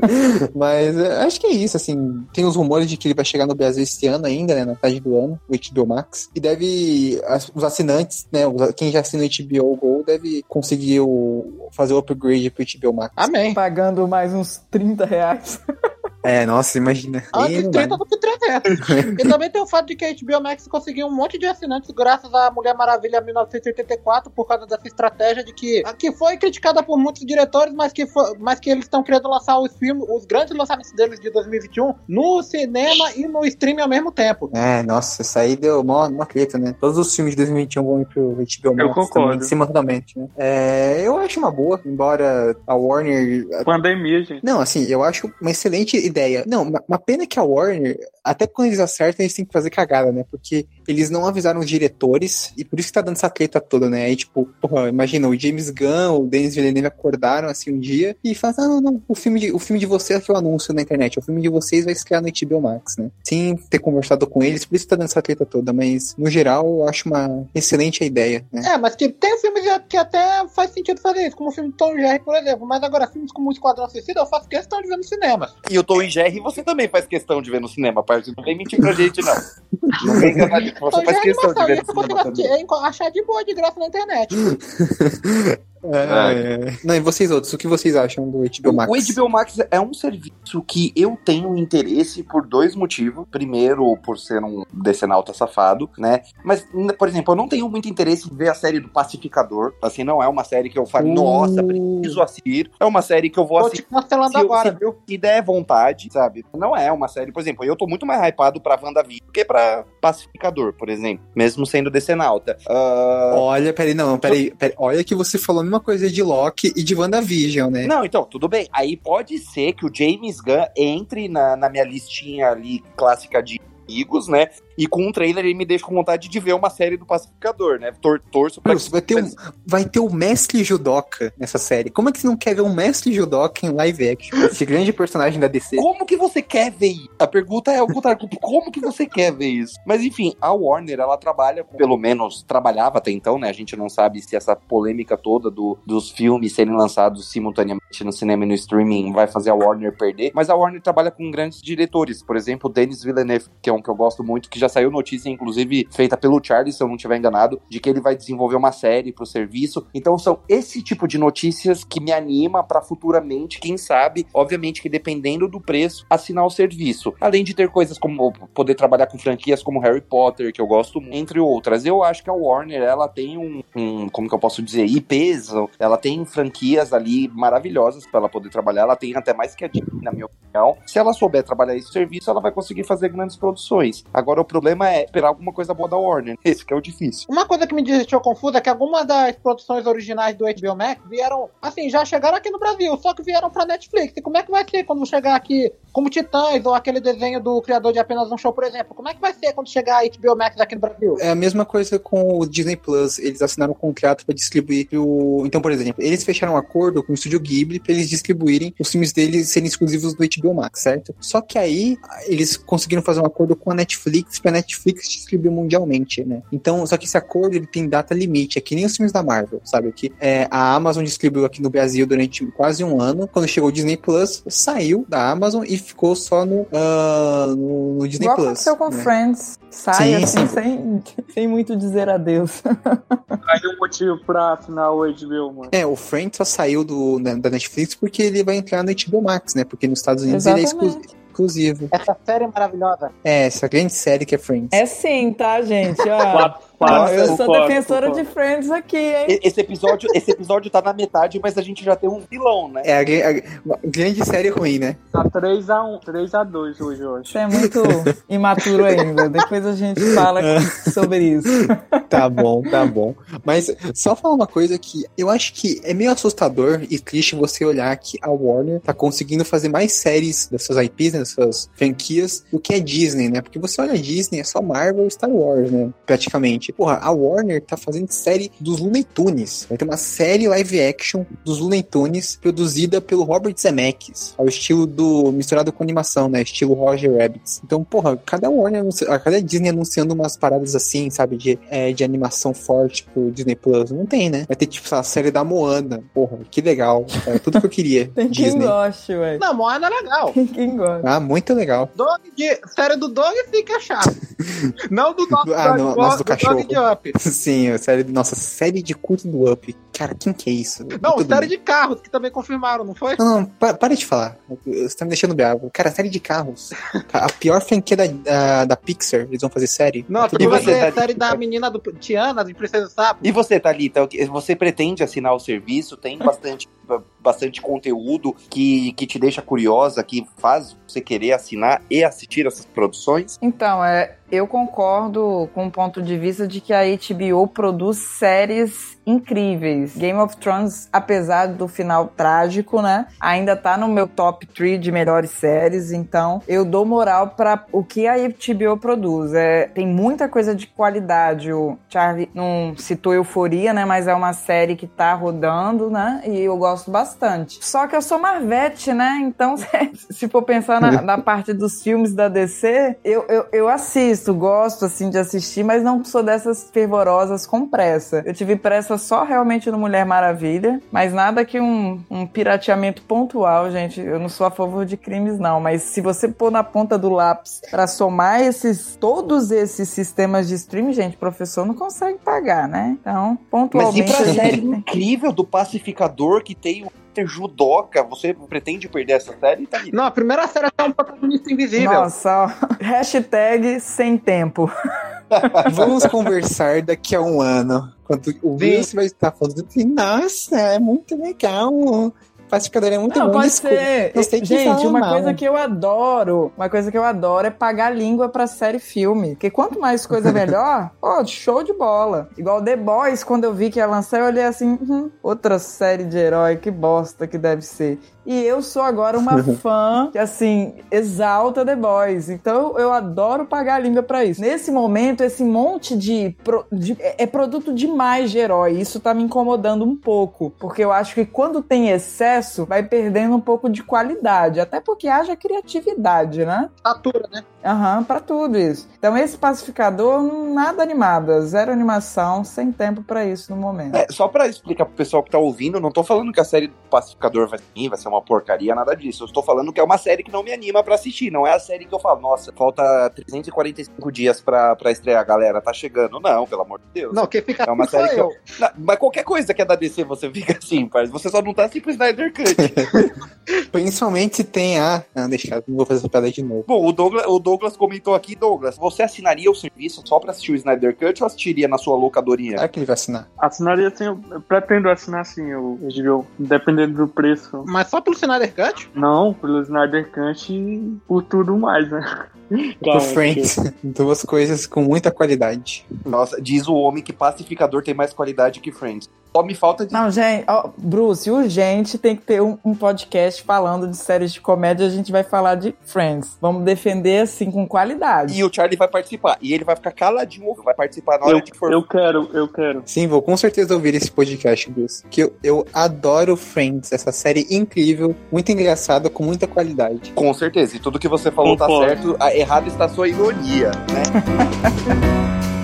[SPEAKER 1] <laughs>
[SPEAKER 3] Mas é, acho que é isso, assim. Tem os rumores de que ele vai chegar no Brasil esse ano ainda, né? Na tarde do ano, o HBO Max. E deve. as- os assinantes, né? os- quem já assina o HBO Go deve conseguir o, fazer o upgrade pro HBO Max.
[SPEAKER 5] Amém.
[SPEAKER 2] Pagando mais uns 30 reais. <laughs>
[SPEAKER 3] É, nossa, imagina.
[SPEAKER 5] Antes. 30 do que 300. e também tem o fato de que a HBO Max conseguiu um monte de assinantes graças à Mulher Maravilha 1984 por causa dessa estratégia de que, que foi criticada por muitos diretores, mas que, foi, mas que eles estão querendo lançar os filmes, os grandes lançamentos deles de 2021 no cinema e no streaming ao mesmo tempo.
[SPEAKER 3] É, nossa, isso aí deu mó, mó treta, né? Todos os filmes de 2021 vão ir pro HBO Max
[SPEAKER 4] concordo.
[SPEAKER 3] também, simultaneamente, né? É, eu acho uma boa, embora a Warner
[SPEAKER 4] Pandemia, gente.
[SPEAKER 3] Não, assim, eu acho uma excelente ideia. Não, uma, pena que a Warner, até quando eles acertam, eles têm que fazer cagada, né? Porque eles não avisaram os diretores e por isso que tá dando essa treta toda, né? Aí, tipo, porra, imagina, o James Gunn, o Denis Villeneuve acordaram assim um dia e falaram: ah, não, não, o filme, de, o filme de vocês é que eu anuncio na internet, o filme de vocês vai estrear no HBO Max, né? Sem ter conversado com eles, por isso que tá dando essa treta toda, mas no geral eu acho uma excelente ideia, né?
[SPEAKER 5] É, mas que tem filmes que até faz sentido fazer isso, como o filme de Tom Jerry, por exemplo. Mas agora, filmes como o Esquadrão Suicida, eu faço questão de ver no cinema.
[SPEAKER 1] E o Tom Jerry você também faz questão de ver no cinema, parceiro. Não vem mentir pra gente, não. Não vem <laughs>
[SPEAKER 5] e
[SPEAKER 1] faz questão de ver
[SPEAKER 5] isso eu consigo achar de boa, de graça na internet. <laughs>
[SPEAKER 3] É, é. Não, e vocês outros, o que vocês acham do HBO Max?
[SPEAKER 1] O HBO Max é um serviço que eu tenho interesse por dois motivos. Primeiro, por ser um decenalta safado, né? Mas, por exemplo, eu não tenho muito interesse em ver a série do Pacificador. Assim, não é uma série que eu falo,
[SPEAKER 3] Uh.
[SPEAKER 1] nossa, preciso assistir. É uma série que eu vou
[SPEAKER 5] Tô
[SPEAKER 1] assistir.
[SPEAKER 5] te cancelando
[SPEAKER 1] Se, eu-
[SPEAKER 5] agora,
[SPEAKER 1] se,
[SPEAKER 5] viu?
[SPEAKER 1] se der vontade, sabe? Não é uma série, por exemplo, eu tô muito mais hypado pra WandaVision do que pra Pacificador, por exemplo. Mesmo sendo decenalta. Ah,
[SPEAKER 3] Olha, peraí, não, peraí, peraí. Olha que você falou mesma coisa de Loki e de WandaVision, né?
[SPEAKER 1] Não, então, tudo bem. Aí pode ser que o James Gunn entre na, na minha listinha ali clássica de amigos, né? E com um trailer ele me deixa com vontade de ver uma série do Pacificador, né? Tor torço pra
[SPEAKER 3] Bruce, vai ter, um, vai ter o mestre judoca nessa série. Como é que você não quer ver um mestre judoca em live action? Esse grande personagem da DC.
[SPEAKER 1] Como que você quer ver isso? A pergunta é o contrário. Como que você quer ver isso? Mas enfim, a Warner, ela trabalha, com- pelo menos trabalhava até então, né? A gente não sabe se essa polêmica toda do, dos filmes serem lançados simultaneamente no cinema e no streaming vai fazer a Warner perder. Mas a Warner trabalha com grandes diretores. Por exemplo, Denis Villeneuve, que é um que eu gosto muito, que já saiu notícia, inclusive, feita pelo Charlie, se eu não estiver enganado, de que ele vai desenvolver uma série pro serviço. Então são esse tipo de notícias que me anima pra futuramente, quem sabe, obviamente que dependendo do preço, assinar o serviço. Além de ter coisas como poder trabalhar com franquias como Harry Potter, que eu gosto, entre outras. Eu acho que a Warner, ela tem um, um como que eu posso dizer, IPs, ela tem franquias ali maravilhosas pra ela poder trabalhar, ela tem até mais que a Disney, na minha opinião. Se ela souber trabalhar esse serviço, ela vai conseguir fazer grandes produções. Agora o problema é esperar alguma coisa boa da Warner. Esse que é o difícil.
[SPEAKER 5] Uma coisa que me deixou confusa é que algumas das produções originais do HBO Max vieram, assim, já chegaram aqui no Brasil, só que vieram pra Netflix. E como é que vai ser quando chegar aqui, como Titãs ou aquele desenho do criador de apenas um show, por exemplo? Como é que vai ser quando chegar a HBO Max aqui no Brasil?
[SPEAKER 3] É a mesma coisa com o Disney Plus. Eles assinaram um contrato para distribuir o. Então, por exemplo, eles fecharam um acordo com o estúdio Ghibli para eles distribuírem os filmes deles serem exclusivos do HBO Max, certo? Só que aí eles conseguiram fazer um acordo com a Netflix para a Netflix distribuir mundialmente, né? Então, só que esse acordo ele tem data limite, é que nem os filmes da Marvel, sabe? Que é, a Amazon distribuiu aqui no Brasil durante quase um ano. Quando chegou o Disney Plus, saiu da Amazon e ficou só no, ah, no, no Disney
[SPEAKER 2] Igual
[SPEAKER 3] Plus.
[SPEAKER 2] aconteceu com
[SPEAKER 3] né?
[SPEAKER 2] Friends. Sai
[SPEAKER 3] Sim,
[SPEAKER 2] assim,
[SPEAKER 3] sim.
[SPEAKER 2] Sem, sem muito dizer adeus. <laughs>
[SPEAKER 4] Aí um motivo pra assinar o HBO, mano.
[SPEAKER 3] É, o Friends só saiu do, da da Netflix porque ele vai entrar no HBO Max, né? Porque nos Estados Unidos ele é exclu-
[SPEAKER 2] Exatamente.
[SPEAKER 3] Exclusivo.
[SPEAKER 5] Essa série é maravilhosa.
[SPEAKER 3] É, essa grande série que é Friends.
[SPEAKER 2] É sim, tá, gente? Ó,
[SPEAKER 4] Quatro,
[SPEAKER 2] eu sou
[SPEAKER 4] concordo,
[SPEAKER 2] defensora
[SPEAKER 4] concordo.
[SPEAKER 2] de Friends aqui, hein?
[SPEAKER 1] Esse episódio, esse episódio tá na metade, mas a gente já tem um vilão, né?
[SPEAKER 3] É a, a- uma grande série ruim, né?
[SPEAKER 4] Tá 3x1, 3x2 hoje, acho.
[SPEAKER 2] Você é muito imaturo ainda. Depois a gente fala sobre isso. <laughs>
[SPEAKER 3] Tá bom, tá bom. Mas só falar uma coisa que eu acho que é meio assustador e triste você olhar que a Warner tá conseguindo fazer mais séries dessas IPs, né, dessas franquias, do que a Disney, né? Porque você olha a Disney, é só Marvel e Star Wars, né? Praticamente. Porra, a Warner tá fazendo série dos Looney Tunes. Vai ter uma série live action dos Looney Tunes produzida pelo Robert Zemeckis, ao estilo do misturado com animação, né? Estilo Roger Rabbit. Então, porra, cada Warner, ah, cada Disney anunciando umas paradas assim, sabe, de, é, de animação forte pro Disney Plus. Não tem, né? Vai ter tipo a série da Moana. Porra, que legal. É tudo que eu queria. <laughs>
[SPEAKER 2] Tem quem
[SPEAKER 3] Disney.
[SPEAKER 2] goste, ué.
[SPEAKER 5] Não, Moana é legal.
[SPEAKER 2] Tem quem gosta.
[SPEAKER 3] Ah, muito legal.
[SPEAKER 5] Dog de, série do Dog fica chato. <laughs> não do Dog,
[SPEAKER 3] Ah, não, do cachorro.
[SPEAKER 5] Dog de Up. <laughs>
[SPEAKER 3] Sim, a série, nossa, série de culto do Up. Cara, quem que é isso?
[SPEAKER 5] Não, série
[SPEAKER 3] bom.
[SPEAKER 5] de carros, que também confirmaram, não foi?
[SPEAKER 3] Não, não, pa- para de falar. Você tá me deixando bravo. Cara, série de carros. A pior franquia da, da, da Pixar, eles vão fazer série.
[SPEAKER 5] Não, porque vai
[SPEAKER 1] bem.
[SPEAKER 5] ser a série da menina do Tiana, de Princesa Sapo.
[SPEAKER 1] E você, Thalita, o que- você pretende assinar o serviço? Tem <laughs> bastante, bastante conteúdo que, que te deixa curiosa, que faz você querer assinar e assistir essas produções?
[SPEAKER 2] Então, é, eu concordo com o ponto de vista de que a HBO produz séries incríveis. Game of Thrones, apesar do final trágico, né, ainda tá no meu top 3 de melhores séries, então eu dou moral para o que a HBO produz. É, tem muita coisa de qualidade. O Charlie não citou Euforia, né, mas é uma série que tá rodando, né, e eu gosto bastante. Só que eu sou Marvete, né, então <laughs> se for pensar na, na parte dos filmes da DC, eu, eu, eu assisto, gosto assim de assistir, mas não sou dessas fervorosas com pressa. Eu tive pressa só realmente no no Mulher Maravilha, mas nada que um, um pirateamento pontual, gente. Eu não sou a favor de crimes, não, mas se você pôr na ponta do lápis para somar esses todos esses sistemas de streaming, gente, o professor não consegue pagar, né? Então, pontualmente.
[SPEAKER 1] Mas e pra série incrível do pacificador que tem o Judoca, você pretende perder essa série, tá
[SPEAKER 5] Não, a primeira série é um protagonista invisível.
[SPEAKER 2] Nossa, ó. <laughs> hashtag sem tempo. <laughs>
[SPEAKER 3] Vamos conversar daqui a um ano. Quando o
[SPEAKER 5] Sim.
[SPEAKER 3] Wilson vai estar falando assim, nossa, é muito legal. Pacificador é muito
[SPEAKER 2] Não,
[SPEAKER 3] bom.
[SPEAKER 2] pode ser.
[SPEAKER 3] não sei
[SPEAKER 2] Gente, uma
[SPEAKER 3] mal.
[SPEAKER 2] coisa que eu adoro, uma coisa que eu adoro é pagar língua pra série filme. Porque quanto mais coisa melhor, <laughs> ó, show de bola. Igual The Boys, quando eu vi que ia lançar, eu olhei assim, "Hum, outra série de herói, que bosta que deve ser. E eu sou agora uma <laughs> fã que, assim, exalta The Boys. Então eu adoro pagar a língua pra isso. Nesse momento, esse monte de. pro- de- é é produto demais de herói. Isso tá me incomodando um pouco. Porque eu acho que quando tem excesso, vai perdendo um pouco de qualidade. Até porque haja criatividade, né?
[SPEAKER 5] Satura, né?
[SPEAKER 2] Aham, pra tudo isso. Então esse pacificador, nada animada. Zero animação, sem tempo pra isso no momento.
[SPEAKER 1] É, só pra explicar pro pessoal que tá ouvindo, não tô falando que a série do Pacificador vai vai ser uma porcaria, nada disso. Eu estou falando que é uma série que não me anima pra assistir. Não é a série que eu falo, nossa, falta 345 dias pra, pra estrear, galera, tá chegando. Não, pelo amor de Deus.
[SPEAKER 5] Não, quem fica
[SPEAKER 1] É uma
[SPEAKER 5] assim sou
[SPEAKER 1] série que
[SPEAKER 5] eu.
[SPEAKER 1] Não, mas qualquer coisa que é da DC, você fica assim, parceiro. Você só não tá assim pro Snyder Cut. <laughs>
[SPEAKER 3] Principalmente se tem a. Ah, deixa, não vou fazer essa piada de novo.
[SPEAKER 1] Bom, o Douglas, o Douglas comentou aqui, Douglas, você assinaria o serviço só pra assistir o Snyder Cut ou assistiria na sua locadorinha?
[SPEAKER 3] Será que ele vai assinar?
[SPEAKER 4] Assinaria assim, eu eu pretendo assinar assim o HBO, dependendo do preço.
[SPEAKER 5] Mas só pelo Snyder Cut?
[SPEAKER 4] Não, pelo Snyder Cut e por tudo mais, né?
[SPEAKER 3] Por Friends. <laughs> Duas coisas com muita qualidade.
[SPEAKER 1] Nossa, diz o homem que pacificador tem mais qualidade que Friends. Só me falta de.
[SPEAKER 2] Não, gente, ó, Bruce, urgente tem que ter um, um podcast falando de séries de comédia. A gente vai falar de Friends. Vamos defender assim com qualidade.
[SPEAKER 1] E o Charlie vai participar. E ele vai ficar caladinho, vai participar na hora
[SPEAKER 4] Eu,
[SPEAKER 1] que for.
[SPEAKER 4] eu quero, eu quero.
[SPEAKER 3] Sim, vou com certeza ouvir esse podcast, Bruce. Que eu, eu adoro Friends, essa série incrível, muito engraçada, com muita qualidade.
[SPEAKER 1] Com certeza. E tudo que você falou tá
[SPEAKER 4] Concordo.
[SPEAKER 1] certo. A- Errado está a sua ironia, né? <laughs>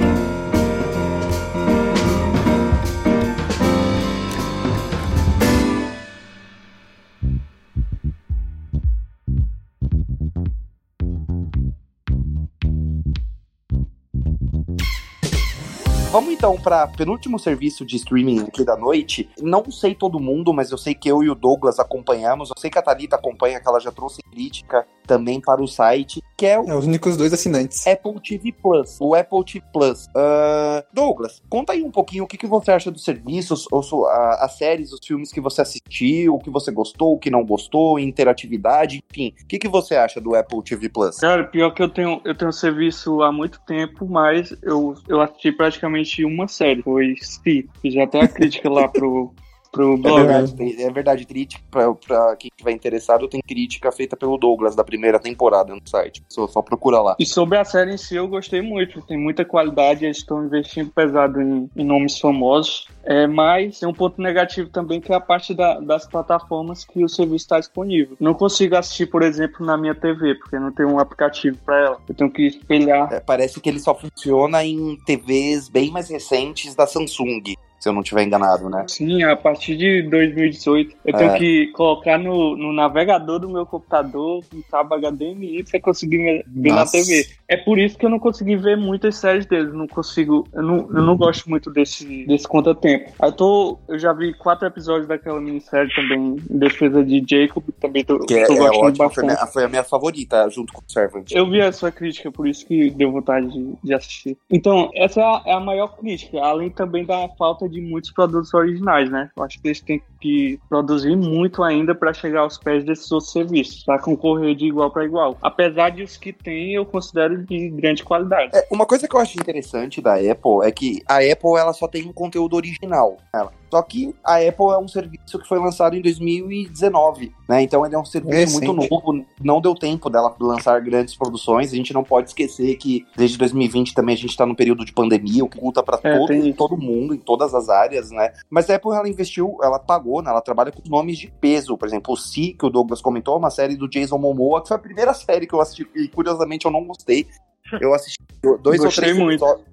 [SPEAKER 1] Vamos então para penúltimo serviço de streaming aqui da noite. Não sei todo mundo, mas eu sei que eu e o Douglas acompanhamos. Eu sei que a Thalita acompanha, que ela já trouxe crítica também para o site, que é o
[SPEAKER 3] É os únicos dois assinantes.
[SPEAKER 1] Apple TV Plus. O Apple TV Plus. Ah, Douglas, conta aí um pouquinho o que, que você acha dos serviços, ou so- a- as séries, os filmes que você assistiu, o que você gostou, o que não gostou, interatividade, enfim. O que, que você acha do Apple TV Plus?
[SPEAKER 4] Cara, pior que eu tenho, eu tenho serviço há muito tempo, mas eu, eu assisti praticamente uma série. Foi Si, já tem a crítica lá pro, pro
[SPEAKER 1] É
[SPEAKER 4] blog.
[SPEAKER 1] verdade, tem- é verdade, crítica, pra, pra quem estiver interessado, tem crítica feita pelo Douglas da primeira temporada no site. Só, só procura lá.
[SPEAKER 4] E sobre a série em si, eu gostei muito. Tem muita qualidade, eles estão investindo pesado em, em nomes famosos. É, mas tem um ponto negativo também, que é a parte da- das plataformas que o serviço está disponível. Não consigo assistir, por exemplo, na minha TV, porque não tem um aplicativo para ela. Eu tenho que espelhar.
[SPEAKER 1] É, parece que ele só funciona em TVs bem mais recentes da Samsung, se eu não estiver enganado, né?
[SPEAKER 4] Sim, a partir de 2018. Eu
[SPEAKER 1] É.
[SPEAKER 4] tenho que colocar no, no navegador do meu computador um cabo HDMI pra conseguir ver ver na
[SPEAKER 3] Nossa.
[SPEAKER 4] TV. É por isso que eu não consegui ver muitas séries deles. Não consigo. Eu não, eu não gosto muito desse, desse conta-tempo. Eu, tô, eu já vi quatro episódios daquela minissérie também, em defesa de Jacob. Também tô,
[SPEAKER 1] Que é,
[SPEAKER 4] tô
[SPEAKER 1] é
[SPEAKER 4] gostando
[SPEAKER 1] ótimo, foi,
[SPEAKER 4] bastante.
[SPEAKER 1] minha- foi a minha favorita, junto com o Servant.
[SPEAKER 4] Eu vi a sua crítica, por isso que deu vontade de, de assistir. Então, essa é a, é a maior crítica, além também da falta de muitos produtos originais, né? Eu acho que eles têm que produzir muito ainda para chegar aos pés desses outros serviços, para concorrer de igual para igual. Apesar de os que tem, eu considero de grande qualidade.
[SPEAKER 1] É, uma coisa que eu acho interessante da Apple é que a Apple ela só tem um conteúdo original. Ela. Só que a Apple é um serviço que foi lançado em 2019, né? Então ele é um serviço
[SPEAKER 3] Recente.
[SPEAKER 1] muito novo. Não deu tempo dela lançar grandes produções. A gente não pode esquecer que desde 2020 também a gente tá num período de pandemia, o que culta para
[SPEAKER 4] É,
[SPEAKER 1] todo,
[SPEAKER 4] tem
[SPEAKER 1] todo mundo, em todas as áreas, né? Mas a Apple ela investiu, ela pagou, né? Ela trabalha com nomes de peso. Por exemplo, o Si, que o Douglas comentou, é uma série do Jason Momoa, que foi a primeira série que eu assisti e curiosamente eu não gostei. Eu assisti dois
[SPEAKER 4] Gostei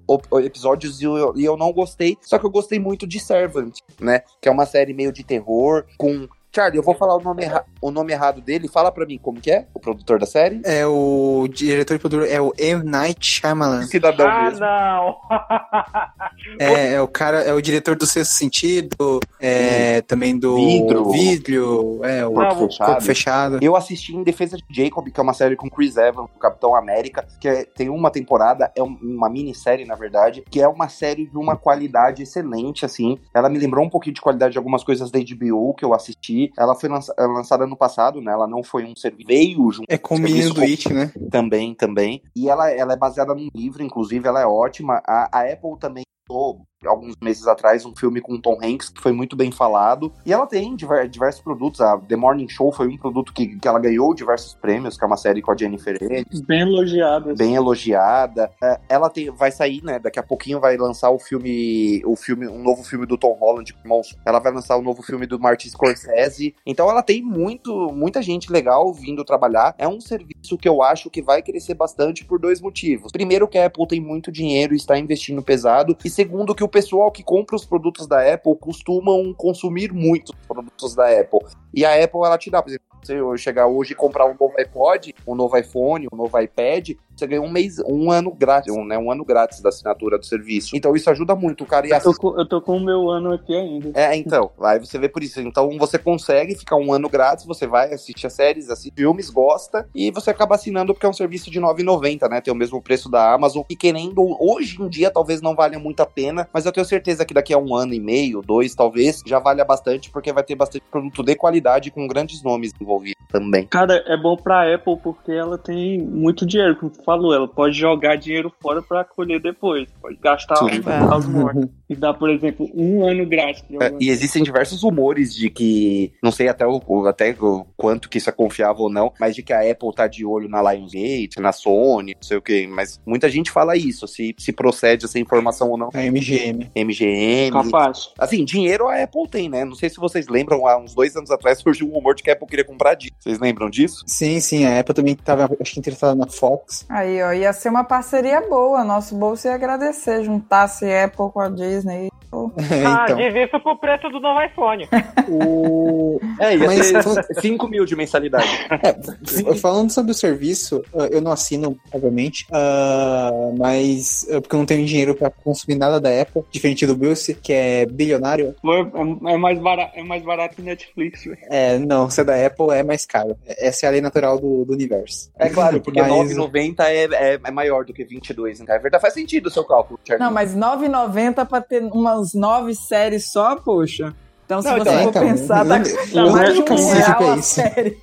[SPEAKER 1] ou três episódios e eu, e eu não gostei. Só que eu gostei muito de Servant, né? Que é uma série meio de terror com. Charlie, eu vou falar o nome, erra- o nome errado dele. Fala pra mim como que é, o produtor da série.
[SPEAKER 3] É o diretor e produtor, é o M. Night Shyamalan.
[SPEAKER 1] Cidadão
[SPEAKER 6] Ah,
[SPEAKER 1] mesmo.
[SPEAKER 6] não! <laughs>
[SPEAKER 3] É, é o cara, é o diretor do Sexto Sentido, é, também do
[SPEAKER 1] Vidro.
[SPEAKER 3] Vidro, é, o
[SPEAKER 1] Corpo fechado.
[SPEAKER 3] Corpo Fechado.
[SPEAKER 1] Eu assisti em Defesa de Jacob, que é uma série com Chris Evans, o Capitão América, que é- tem uma temporada, é um- uma minissérie, na verdade, que é uma série de uma qualidade excelente, assim. Ela me lembrou um pouquinho de qualidade de algumas coisas da HBO que eu assisti. Ela foi lança- lançada ano passado, né? Ela não foi um serviço. Veio junto
[SPEAKER 3] É com do It, né?
[SPEAKER 1] também, também. E ela, ela é baseada num livro, inclusive, ela é ótima. A, a Apple também lançou, alguns meses atrás, um filme com Tom Hanks, que foi muito bem falado. E ela tem diver- diversos produtos. A The Morning Show foi um produto que, que ela ganhou diversos prêmios, que é uma série com a Jennifer Aniston
[SPEAKER 4] Bem elogiado.
[SPEAKER 1] bem elogiada. É, Ela tem, vai sair, né? Daqui a pouquinho vai lançar o filme, o filme, um novo filme do Tom Holland, Monstro. Ela vai lançar o novo filme do Martin Scorsese. Então ela tem muito, muita gente legal vindo trabalhar. É um serviço que eu acho que vai crescer bastante por dois motivos. Primeiro que a Apple tem muito dinheiro e está investindo pesado, e segundo que o pessoal que compra os produtos da Apple costumam consumir muito os produtos da Apple. E a Apple ela te dá, por exemplo, se eu chegar hoje e comprar um novo iPod, um novo iPhone, um novo iPad, você ganha um mês, um ano grátis, um, né, um ano grátis da assinatura do serviço. Então isso ajuda muito, cara. E
[SPEAKER 4] Eu
[SPEAKER 1] assim,
[SPEAKER 4] tô, com, eu tô com o meu ano aqui ainda.
[SPEAKER 1] é, então, aí você vê por isso. Então você consegue ficar um ano grátis, você vai, assiste as séries, assiste filmes, gosta, e você acaba assinando porque é um serviço de R$ 9,90, né? Tem o mesmo preço da Amazon. E querendo, hoje em dia, talvez não valha muito a pena, mas eu tenho certeza que daqui a um ano e meio, dois, talvez, já valha bastante, porque vai ter bastante produto de qualidade com grandes nomes envolvidos também.
[SPEAKER 4] Cara, é bom pra Apple porque ela tem muito dinheiro, como tu falou, ela pode jogar dinheiro fora pra colher depois, pode gastar
[SPEAKER 1] Sim.
[SPEAKER 4] aos mortos. E dá, por exemplo, um ano grátis.
[SPEAKER 1] É, e existem diversos rumores de que, não sei até o, até o quanto que isso é confiável ou não, mas de que a Apple tá de olho na Lionsgate, na Sony, não sei o que, mas muita gente fala isso, se, se procede essa informação ou não.
[SPEAKER 3] A MGM.
[SPEAKER 1] MGM.
[SPEAKER 4] Capaz.
[SPEAKER 1] Assim, dinheiro a Apple tem, né? Não sei se vocês lembram, há uns dois anos atrás <laughs> surgiu um rumor de que a Apple queria comprar Disney. Vocês lembram disso?
[SPEAKER 3] Sim, sim, a Apple também tava, acho que interessada na Fox.
[SPEAKER 2] Aí, ó, ia ser uma parceria boa. Nosso bolso ia agradecer, juntasse Apple com a Disney. Pô. <laughs>
[SPEAKER 6] Ah,
[SPEAKER 3] então,
[SPEAKER 6] diz isso pro preço do novo iPhone.
[SPEAKER 3] o...
[SPEAKER 1] É, ia
[SPEAKER 3] Mas-
[SPEAKER 1] ser 5 mil de mensalidade.
[SPEAKER 3] É, falando sobre o serviço, uh, eu não assino, obviamente, uh, mas uh, porque eu não tenho dinheiro pra consumir nada da Apple, diferente do Bruce, que é bilionário.
[SPEAKER 4] É, é mais barato, é mais barato que Netflix, velho.
[SPEAKER 3] É, não, se é da Apple é mais caro. Essa é a lei natural do, do universo.
[SPEAKER 1] É claro, <laughs> porque
[SPEAKER 3] Mas-
[SPEAKER 1] 9,90 é, é, é maior do que 22, então é verdade. Faz sentido o seu cálculo, Charlie.
[SPEAKER 2] Não, mas 9,90 pra ter umas nove séries só, poxa. Então, se
[SPEAKER 1] Não,
[SPEAKER 2] você
[SPEAKER 1] então,
[SPEAKER 2] for
[SPEAKER 3] então,
[SPEAKER 2] pensar, tá
[SPEAKER 3] não-
[SPEAKER 2] tá
[SPEAKER 3] eu
[SPEAKER 2] mais
[SPEAKER 3] não
[SPEAKER 2] de um
[SPEAKER 3] tenho
[SPEAKER 2] real
[SPEAKER 3] isso.
[SPEAKER 2] série.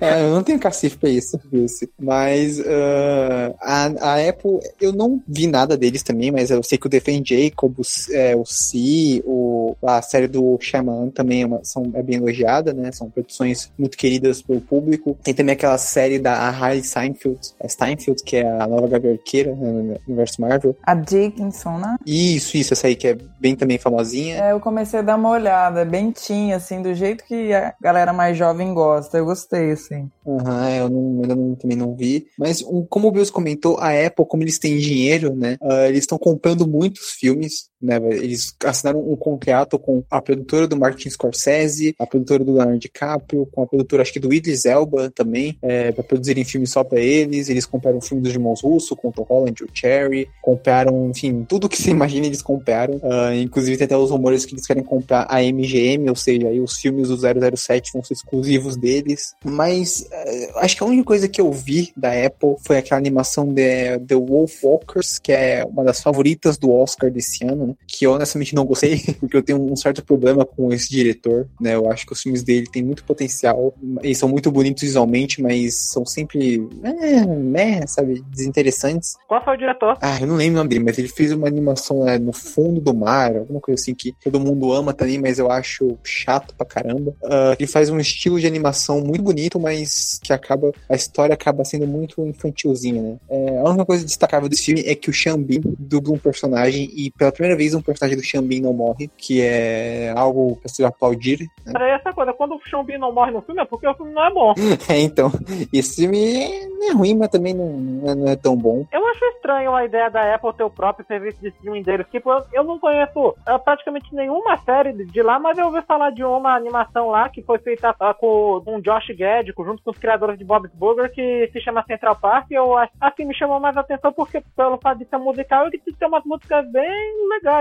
[SPEAKER 3] É, eu não tenho cacife pra isso, Bruce. Mas uh, a, a Apple, eu não vi nada deles também, mas eu sei que o Defend Jacob, o, é, o Si, o, a série do Shyamalan também é, uma- são, é bem elogiada, né? São produções muito queridas pelo público. Tem também aquela série da Harley Steinfeld, a Steinfeld, que é a nova Gabi Arqueira né, no universo Marvel.
[SPEAKER 2] A Dickinson, né?
[SPEAKER 3] Isso, isso, essa aí que é bem também famosinha.
[SPEAKER 2] É, eu comecei a dar uma olhada, é bem teen, assim, do jeito que a galera mais jovem gosta. Eu gostei, assim.
[SPEAKER 3] Aham, eu não, ainda não, também não vi. Mas um, como o Bills comentou, a Apple, como eles têm dinheiro, né? ah, eles estão comprando muitos filmes, né? Eles assinaram um contrato com a produtora do Martin Scorsese, a produtora do Leonardo DiCaprio, com a produtora, acho que do Idris Elba também, é, para produzirem filmes só para eles. Eles compraram o filme dos irmãos Russo, com Tom Holland e o Cherry. Compraram, enfim, tudo que você imagina eles compraram. Ah, inclusive tem até os rumores que eles querem comprar a MGM, ou seja, aí os filmes do 007 vão ser exclusivos deles. Mas eh, acho que a única coisa que eu vi da Apple foi aquela animação de The Wolf Walkers, que é uma das favoritas do Oscar desse ano, né? Que eu honestamente não gostei, <laughs> porque eu tenho um certo problema com esse diretor, né? Eu acho que os filmes dele têm muito potencial, eles são muito bonitos visualmente, mas são sempre, é, né, sabe, desinteressantes.
[SPEAKER 6] Qual foi o diretor?
[SPEAKER 3] Ah, eu não lembro o nome dele, mas ele fez uma animação né, no fundo do mar, alguma coisa assim que todo mundo ama também, mas eu acho chato pra caramba. Ah, ele faz um estilo de animação muito bonito, mas que acaba. A história acaba sendo muito infantilzinha, né? É, a única coisa destacável desse filme é que o Bean dubla um personagem e pela primeira vez vez um personagem do Xambin não morre, que é algo pra se aplaudir. Né?
[SPEAKER 6] Era essa coisa, quando o Bean não morre no filme é porque o filme não é bom. <laughs>
[SPEAKER 3] É, então, esse filme não é ruim, mas também não, não é, não é tão bom.
[SPEAKER 6] Eu acho estranho a ideia da Apple ter o próprio serviço de streaming deles. Tipo, eu, eu não conheço é, praticamente nenhuma série de, lá, mas eu ouvi falar de uma animação lá que foi feita ah, com, o Josh Gad, junto com os criadores de Bob's Burger, que se chama Central Park. E eu acho- assim me chamou mais atenção porque, pelo fato de ser musical, ele tem umas músicas bem legais,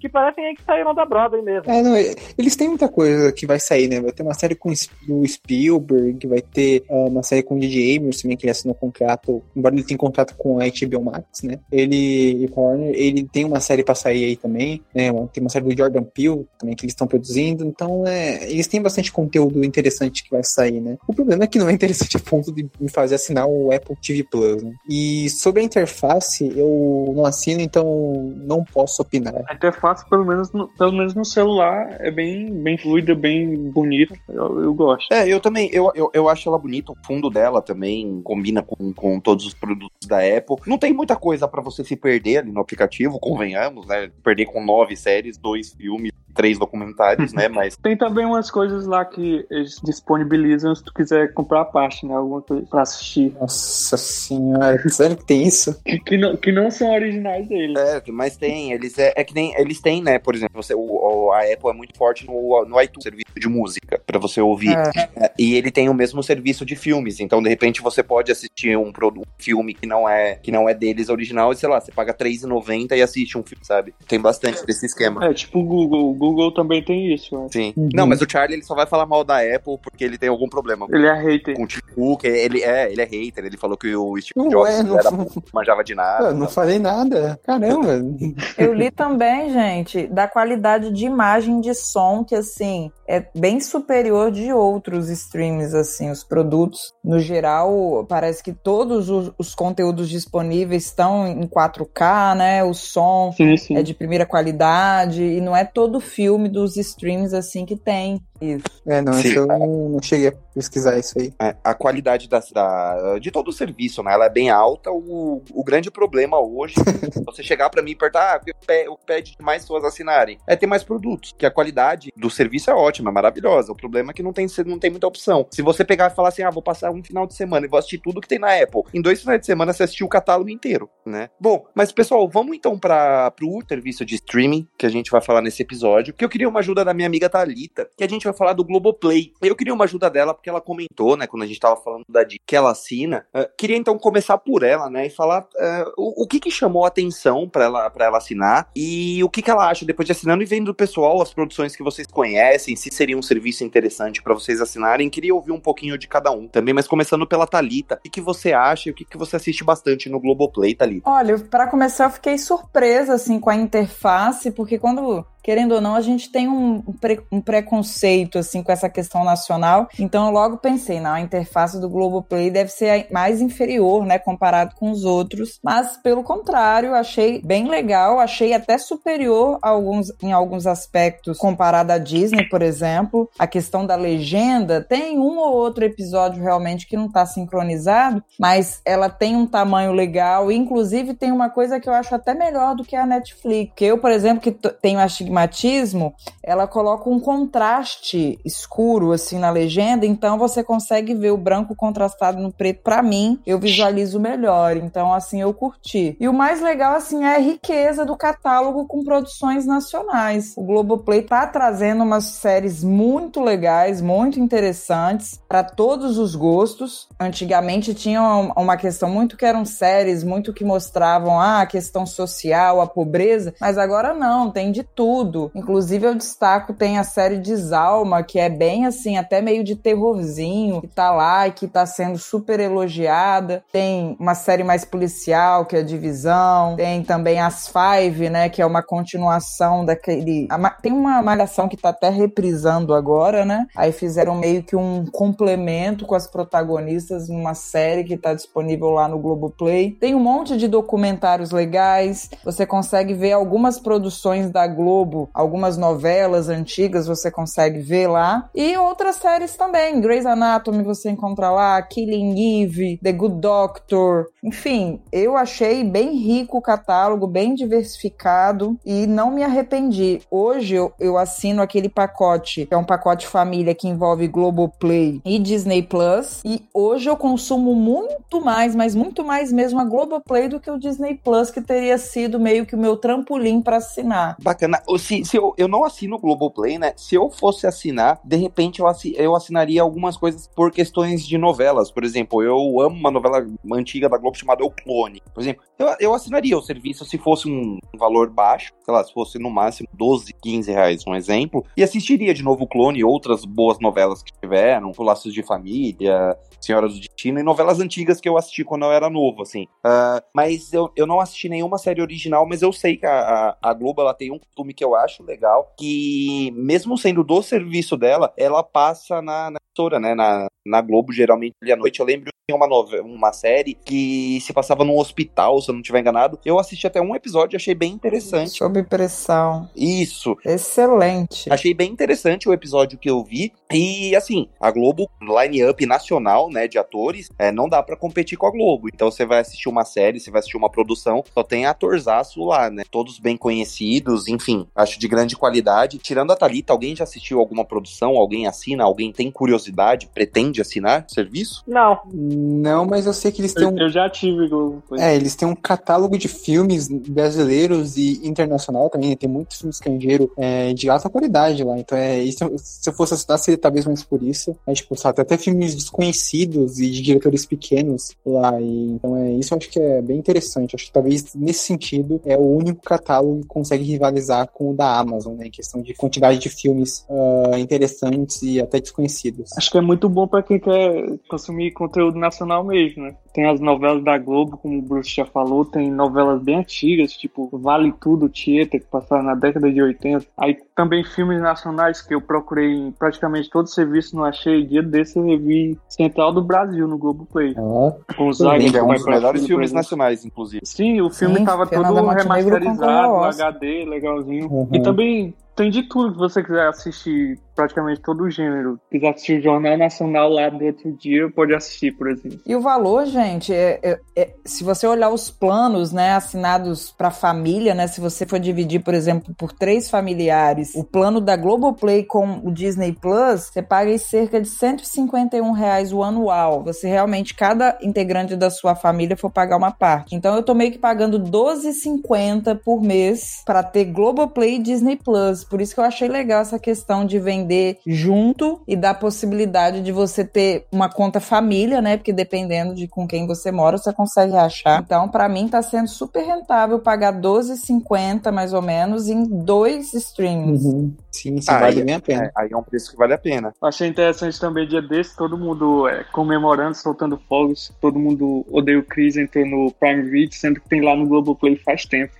[SPEAKER 6] que parecem aí que saíram da Broadway mesmo.
[SPEAKER 3] É, não, é- eles têm muita coisa que vai sair, né? Vai ter uma série com o Sp- o Spielberg, vai ter ah, uma série com o DJ Abrams também, que ele assinou contrato, embora ele tenha contrato com a HBO Max, né? Ele e Warner, ele tem uma série pra sair aí também, né? Tem uma série do Jordan Peele também que eles estão produzindo, então é, eles têm bastante conteúdo interessante que vai sair, né? O problema é que não é interessante a ponto de me fazer assinar o Apple TV Plus, né? E sobre a interface, eu não assino, então não posso opinar.
[SPEAKER 4] A interface, pelo menos no, pelo menos no celular, é bem, bem fluida, bem bonita. Eu, eu gosto.
[SPEAKER 1] É, eu também, eu, eu, eu acho ela bonita, o fundo dela também combina com, com todos os produtos da Apple. Não tem muita coisa pra você se perder ali no aplicativo, convenhamos, né? Perder com nove séries, dois filmes, três documentários, né? <laughs> Mas
[SPEAKER 4] Tem também umas coisas lá que eles disponibilizam se tu quiser comprar a parte, né? Alguma coisa pra assistir.
[SPEAKER 3] Nossa senhora, <laughs> sério que tem isso?
[SPEAKER 4] Que, que não, que não são originais deles.
[SPEAKER 1] É, mas tem, eles é, é que nem eles têm, né? Por exemplo, você, o, o- a Apple é muito forte no, no iTunes, serviço de música, pra você ouvir. É, E ele tem o mesmo serviço de filmes, então de repente você pode assistir um, produ- um filme que não é que não é deles original, e sei lá, você paga R$3,90 e assiste um filme, sabe? Tem bastante desse esquema.
[SPEAKER 4] É, tipo o Google. O Google também tem isso, né?
[SPEAKER 1] Sim.
[SPEAKER 3] Uhum.
[SPEAKER 1] Não, mas o Charlie ele só vai falar mal da Apple porque ele tem algum problema
[SPEAKER 4] Ele é hater.
[SPEAKER 1] com o Tim Cook. Ele é, ele é hater, ele falou que o Steve
[SPEAKER 3] Ué,
[SPEAKER 1] Jobs
[SPEAKER 3] não-
[SPEAKER 1] era, não manjava de nada.
[SPEAKER 3] Eu não falei nada. Caramba. <laughs>
[SPEAKER 2] Eu li também, gente, da qualidade de imagem de som, que assim, é bem superior de outros streams, assim, os produtos. No geral, parece que todos os, os conteúdos disponíveis estão em 4K, né? O som
[SPEAKER 4] Sim, sim.
[SPEAKER 2] é de primeira qualidade, e não é todo filme dos streams assim que tem isso.
[SPEAKER 3] É, não,
[SPEAKER 1] Sim.
[SPEAKER 3] isso eu não, não cheguei a pesquisar isso aí.
[SPEAKER 1] É, a qualidade da, da- de todo o serviço, né? Ela é bem alta. O, o grande problema hoje, se <laughs> você chegar pra mim e perguntar, ah, o o pede mais pessoas assinarem, é ter mais produtos. Que a qualidade do serviço é ótima, é maravilhosa. O problema é que não tem, não tem muita opção. Se você pegar e falar assim, ah, vou passar um final de semana e vou assistir tudo que tem na Apple, em dois finais de semana você assistiu o catálogo inteiro, né? Bom, mas pessoal, vamos então para pro serviço de streaming que a gente vai falar nesse episódio, que eu queria uma ajuda da minha amiga Thalita, que a gente falar do Globoplay. Eu queria uma ajuda dela porque ela comentou, né, quando a gente tava falando da dica que ela assina. Eh, queria então começar por ela, né, e falar eh, o, o que que chamou a atenção para ela para ela assinar e o que que ela acha depois de assinando e vendo do pessoal as produções que vocês conhecem, se seria um serviço interessante para vocês assinarem. Queria ouvir um pouquinho de cada um também, mas começando pela Thalita. O que que você acha e o que que você assiste bastante no Globoplay, Thalita?
[SPEAKER 2] Olha, para começar, eu fiquei surpresa assim com a interface, porque quando querendo ou não, a gente tem um, pre- um preconceito assim com essa questão nacional. Então eu logo pensei, não, a interface do Globoplay deve ser a- mais inferior, né, comparado com os outros. Mas pelo contrário, achei bem legal, achei até superior a alguns, em alguns aspectos comparado à Disney, por exemplo. A questão da legenda tem um ou outro episódio realmente que não está sincronizado, mas ela tem um tamanho legal. Inclusive tem uma coisa que eu acho até melhor do que a Netflix. Que eu, por exemplo, que tenho astigmatismo, ela coloca um contraste escuro assim na legenda, então você consegue ver o branco contrastado no preto. Pra mim, eu visualizo melhor. Então, assim, eu curti. E o mais legal, assim, é a riqueza do catálogo com produções nacionais. O Globoplay tá trazendo umas séries muito legais, muito interessantes para todos os gostos. Antigamente tinha uma uma questão muito que eram séries, muito que mostravam ah, a questão social, a pobreza, mas agora não, tem de tudo. Inclusive eu destaco tem a série Desalma, que é bem assim, até meio de terrorzinho, que tá lá e que tá sendo super elogiada. Tem uma série mais policial, que é Divisão. Tem também As Five, né, que é uma continuação daquele tem uma malhação que tá até reprisando agora, né? Aí fizeram meio que um complemento com as protagonistas numa série que tá disponível lá no Globoplay. Tem um monte de documentários legais. Você consegue ver algumas produções da Globo Globo. Algumas novelas antigas você consegue ver lá. E outras séries também. Grey's Anatomy você encontra lá, Killing Eve, The Good Doctor. Enfim, eu achei bem rico o catálogo, bem diversificado e não me arrependi. Hoje eu, eu assino aquele pacote, que é um pacote família que envolve Globoplay e Disney Plus. E hoje eu consumo muito mais, mas muito mais mesmo a Globoplay do que o Disney Plus, que teria sido meio que o meu trampolim para assinar.
[SPEAKER 1] Bacana. Se, se eu, eu não assino o Globoplay, né? Se eu fosse assinar, de repente eu, assi, eu assinaria algumas coisas por questões de novelas. Por exemplo, eu amo uma novela antiga da Globo chamada O Clone. Por exemplo, eu, eu assinaria o serviço se fosse um valor baixo, sei lá, se fosse no máximo 12, 15 reais, um exemplo, e assistiria de novo o Clone e outras boas novelas que tiveram, Laços de Família, Senhora do Destino, e novelas antigas que eu assisti quando eu era novo, assim. Uh, mas eu, eu não assisti nenhuma série original, mas eu sei que a, a, a Globo ela tem um costume que eu acho legal, que mesmo sendo do serviço dela, ela passa na, na emissora, né? Na, na Globo, geralmente ali à noite. Eu lembro que tinha uma, novela, uma série que se passava num hospital, se eu não estiver enganado. Eu assisti até um episódio e achei bem interessante.
[SPEAKER 2] Sob pressão.
[SPEAKER 1] Isso.
[SPEAKER 2] Excelente.
[SPEAKER 1] Achei bem interessante o episódio que eu vi. E assim, a Globo, line-up nacional, né, de atores, é, não dá para competir com a Globo. Então você vai assistir uma série, você vai assistir uma produção, só tem atorzaço lá, né? Todos bem conhecidos, enfim, acho de grande qualidade. Tirando a Thalita, alguém já assistiu alguma produção? Alguém assina? Alguém tem curiosidade? Pretende assinar o serviço?
[SPEAKER 6] Não.
[SPEAKER 3] Não, mas eu sei que eles têm um.
[SPEAKER 4] Eu, eu já tive Globo.
[SPEAKER 3] É, eles têm um catálogo de filmes brasileiros e internacional também. Né? Tem muitos filmes estrangeiros é, de alta qualidade lá. Então, é, isso, se eu fosse assinar, seria talvez mais por isso. É, tipo, sabe, até filmes desconhecidos e de diretores pequenos lá. E, então, é, isso eu acho que é bem interessante. Acho que talvez nesse sentido é o único catálogo que consegue rivalizar com o da Amazon, né? Em questão de quantidade de filmes uh, interessantes e até desconhecidos.
[SPEAKER 4] Acho que é muito bom para quem quer consumir conteúdo nacional mesmo, né? Tem as novelas da Globo, como o Bruce já falou, tem novelas bem antigas, tipo Vale Tudo, Tieta, que passaram na década de 80. Aí também filmes nacionais que eu procurei em praticamente todo serviço, não achei. Dia desse eu revi Central do Brasil no Globoplay.
[SPEAKER 3] Ah,
[SPEAKER 4] com os
[SPEAKER 1] É um dos melhores filmes nacionais, inclusive.
[SPEAKER 4] Sim, o filme
[SPEAKER 2] Sim,
[SPEAKER 4] tava todo remasterizado. HD, legalzinho.
[SPEAKER 3] Uhum.
[SPEAKER 4] E também tem de tudo que você quiser assistir, praticamente todo o gênero. Quiser assistir o Jornal Nacional lá do outro dia, pode assistir, por exemplo.
[SPEAKER 2] E o valor, gente, é, é- é- se você olhar os planos, né, assinados para família, né, se você for dividir, por exemplo, por três familiares, o plano da Globoplay com o Disney Plus, você paga cerca de 151 reais o anual. Você realmente, cada integrante da sua família for pagar uma parte. Então eu tô meio que pagando 12,50 por mês para ter Globoplay e Disney Plus. Por isso que eu achei legal essa questão de vender junto e dar possibilidade de você ter uma conta família, né? Porque dependendo de com quem você mora, você consegue achar. Então, pra mim tá sendo super rentável pagar 12,50 mais ou menos em dois streams.
[SPEAKER 3] Uhum. Sim, sim,
[SPEAKER 1] Ah,
[SPEAKER 3] vale bem a pena.
[SPEAKER 1] É, aí é um preço que vale a pena.
[SPEAKER 4] Achei interessante também dia desse, todo mundo é, comemorando, soltando fogos, todo mundo odeia o Chris, entrou no Prime Video, sendo que tem lá no Globoplay faz tempo.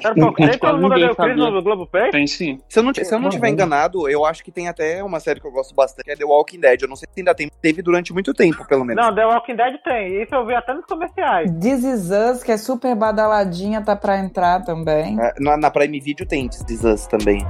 [SPEAKER 6] Quero pô, nem todo mundo
[SPEAKER 4] ninguém
[SPEAKER 6] deu Chris no Globoplay?
[SPEAKER 4] Tem sim.
[SPEAKER 1] Se eu não, se eu não tiver enganado, eu acho que tem até uma série que eu gosto bastante, que é The Walking Dead. Eu não sei se ainda tem, teve durante muito tempo, pelo menos.
[SPEAKER 6] Não, The Walking Dead tem. Isso eu vi até nos comerciais.
[SPEAKER 2] This Is Us, que é super badaladinha, tá pra entrar também.
[SPEAKER 1] É, Na, na Prime Video tem This Is Us também.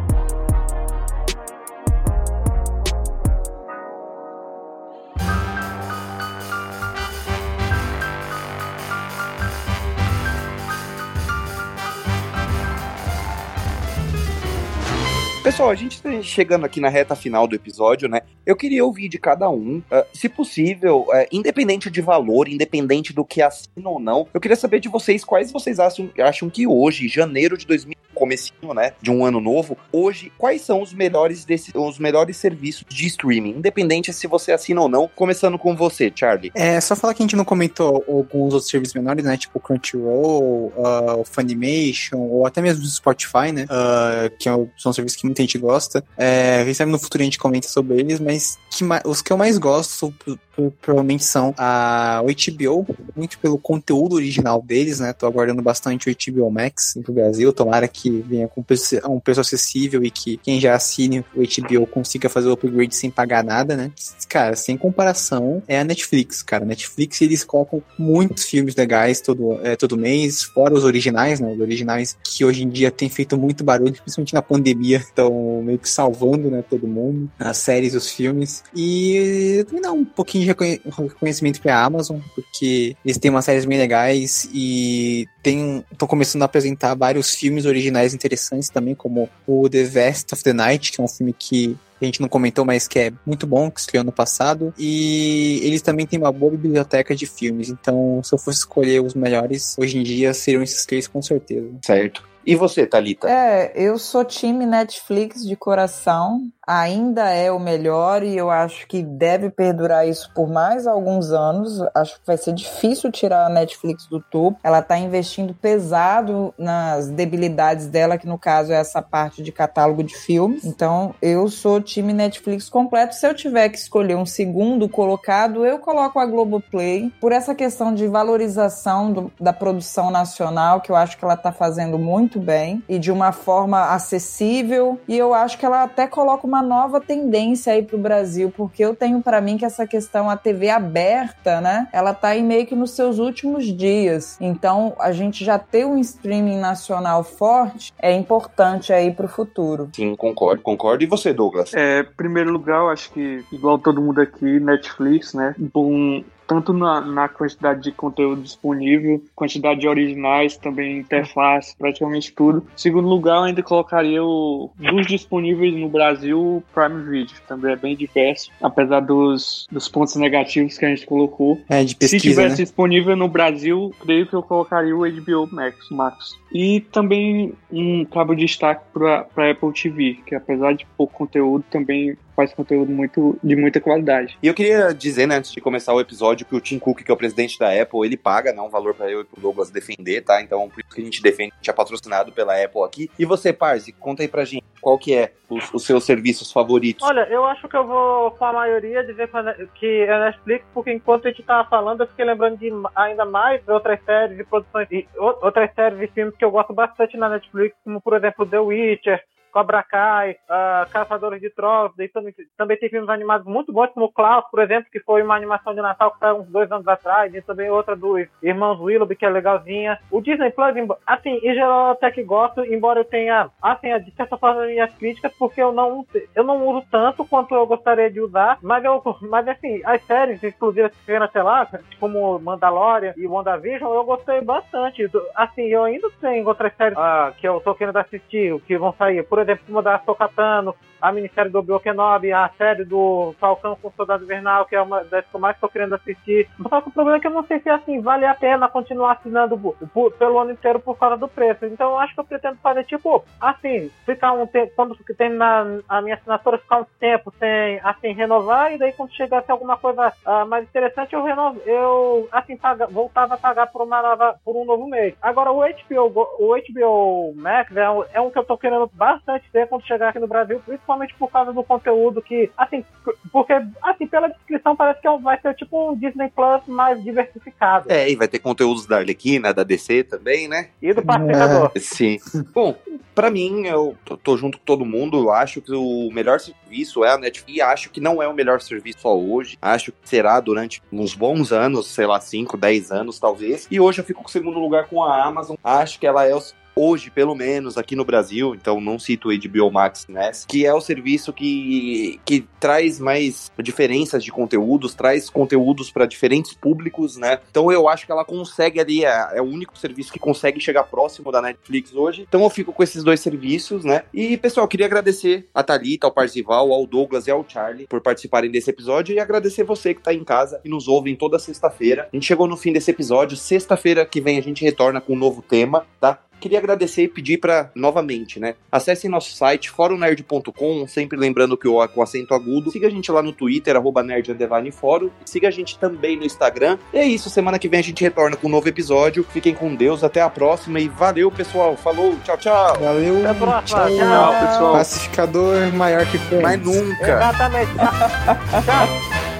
[SPEAKER 1] Pessoal, a gente tá chegando aqui na reta final do episódio, né? Eu queria ouvir de cada um, ah, se possível, eh, independente de valor, independente do que assina ou não, eu queria saber de vocês quais vocês acham, acham que hoje, janeiro de 2000, comecinho, né, de um ano novo, hoje, quais são os melhores desses, os melhores serviços de streaming, independente se você assina ou não, começando com você, Charlie.
[SPEAKER 3] É, só falar que a gente não comentou alguns outros serviços menores, né? Tipo Crunchyroll, uh, o Funimation, ou até mesmo o Spotify, né? ah, que é são serviços que muita gente gosta. É, quem sabe no futuro a gente comenta sobre eles, mas que os que eu mais gosto pro- pro- provavelmente são a HBO, muito pelo conteúdo original deles, né? Tô aguardando bastante o HBO Max pro Brasil. Tomara que que venha com um preço acessível e que quem já assine o HBO consiga fazer o upgrade sem pagar nada, né? Cara, sem comparação, é a Netflix, cara. Netflix, eles colocam muitos filmes legais todo, é, todo mês, fora os originais, né? Os originais que hoje em dia tem feito muito barulho, principalmente na pandemia, <laughs> estão meio que salvando, né, todo mundo, as séries, os filmes. E também dá um pouquinho de reconhe- reconhecimento pra Amazon, porque eles têm umas séries bem legais e estão começando a apresentar vários filmes originais interessantes também, como o The Vest of the Night, que é um filme que a gente não comentou, mas que é muito bom, que estreou ano passado. E eles também têm uma boa biblioteca de filmes. Então, se eu fosse escolher os melhores, hoje em dia seriam esses três com certeza.
[SPEAKER 1] Certo. E você, Thalita?
[SPEAKER 2] É, eu sou time Netflix de coração. Ainda é o melhor e eu acho que deve perdurar isso por mais alguns anos. Acho que vai ser difícil tirar a Netflix do topo. Ela tá investindo pesado nas debilidades dela, que no caso é essa parte de catálogo de filmes. Então, eu sou time Netflix completo. Se eu tiver que escolher um segundo colocado, eu coloco a Globoplay por essa questão de valorização do- da produção nacional, que eu acho que ela tá fazendo muito bem e de uma forma acessível. E eu acho que ela até coloca uma nova tendência aí pro Brasil, porque eu tenho para mim que essa questão a TV aberta, né? Ela tá aí meio que nos seus últimos dias. Então, a gente já ter um streaming nacional forte é importante aí pro futuro.
[SPEAKER 1] Sim, concordo, concordo. E você, Douglas?
[SPEAKER 4] É, primeiro lugar, eu acho que, igual todo mundo aqui, Netflix, né? Bom, tanto na, na quantidade de conteúdo disponível, quantidade de originais, também interface, praticamente tudo. Segundo lugar, eu ainda colocaria o, dos disponíveis no Brasil, o Prime Video. Também é bem diverso, apesar dos, dos pontos negativos que a gente colocou.
[SPEAKER 3] É, de
[SPEAKER 4] Se
[SPEAKER 3] pesquisa,
[SPEAKER 4] tivesse
[SPEAKER 3] né?
[SPEAKER 4] disponível no Brasil, creio que eu colocaria o HBO Max, Max. E também um cabo de destaque para Apple TV, que apesar de pouco conteúdo, também faz conteúdo muito, de muita qualidade.
[SPEAKER 1] E eu queria dizer, né, antes de começar o episódio, que o Tim Cook, que é o presidente da Apple, ele paga né, um valor pra eu e pro Douglas defender, tá? Então, por isso que a gente defende, a gente é patrocinado pela Apple aqui. E você, Parzi, conta aí pra gente qual que é os, os seus serviços favoritos.
[SPEAKER 6] Olha, eu acho que eu vou com a maioria dizer que é que é Netflix, porque enquanto a gente tava falando, eu fiquei lembrando de ainda mais de outras séries e produções, e outras séries e filmes que eu gosto bastante na Netflix, como por exemplo The Witcher, Cobra Kai, ah, Caçadores de Trolls, também, também tem filmes animados muito bons, como Klaus, por exemplo, que foi uma animação de Natal que saiu uns dois anos atrás, e também outra dos Irmãos Willoughby, que é legalzinha. O Disney Plus, assim, em geral até que gosto, embora eu tenha, assim, de certa forma minhas críticas, porque eu não, eu não uso tanto quanto eu gostaria de usar, mas eu, mas assim, as séries exclusivas que vieram até lá, como Mandalorian e WandaVision, eu gostei bastante. Assim, eu ainda tenho outras séries ah, que eu tô querendo assistir, que vão sair. Por exemplo, uma da Sokatano, a minissérie do Obi-Wan Kenobi, a série do Falcão com o Soldado Invernal, que é uma das que eu mais tô querendo assistir. Só que o problema é que eu não sei se assim, vale a pena continuar assinando bu- pelo ano inteiro por causa do preço. Então eu acho que eu pretendo fazer tipo, assim, ficar um tempo, quando terminar a minha assinatura, ficar um tempo sem, assim, renovar, e daí quando chegasse alguma coisa ah, mais interessante, eu renovo, eu, assim, paga, voltava a pagar por uma nova, por um novo mês. Agora, o HBO, o HBO Max é um, é um que eu tô querendo bastante ter quando chegar aqui no Brasil, principalmente por causa do conteúdo que, assim, porque, assim, pela descrição parece que é vai ser tipo um Disney Plus mais diversificado.
[SPEAKER 1] É, e vai ter conteúdos da Arlequina, da DC também, né?
[SPEAKER 6] E do Pacificador.
[SPEAKER 1] Sim. Bom, pra mim, eu tô, tô junto com todo mundo. Eu acho que o melhor serviço é a Netflix. E acho que não é o melhor serviço só hoje. Acho que será durante uns bons anos, sei lá, 5, 10 anos talvez. E hoje eu fico com o segundo lugar com a Amazon. Acho que ela é o hoje, pelo menos aqui no Brasil, então não cito o HBO Max nessa, que é o serviço que, que traz mais diferenças de conteúdos, traz conteúdos para diferentes públicos, né? Então eu acho que ela consegue ali, é, é o único serviço que consegue chegar próximo da Netflix hoje. Então eu fico com esses dois serviços, né? E pessoal, queria agradecer a Thalita, ao Parzival, ao Douglas e ao Charlie por participarem desse episódio e agradecer você que tá em casa e nos ouve toda sexta-feira. A gente chegou no fim desse episódio, sexta-feira que vem a gente retorna com um novo tema, tá? Queria agradecer e pedir para novamente, né? Acessem nosso site foronerd.com, sempre lembrando que o A com acento agudo. Siga a gente lá no Twitter, arroba nerd fórum. Siga a gente também no Instagram. E é isso, semana que vem a gente retorna com um novo episódio. Fiquem com Deus, até a próxima e valeu, pessoal. Falou, tchau, tchau.
[SPEAKER 3] Valeu.
[SPEAKER 6] Até a próxima.
[SPEAKER 3] Tchau.
[SPEAKER 6] Tchau.
[SPEAKER 4] pessoal.
[SPEAKER 3] Pacificador maior que Friends.
[SPEAKER 1] Mas nunca.
[SPEAKER 6] Exatamente. Tchau. <laughs>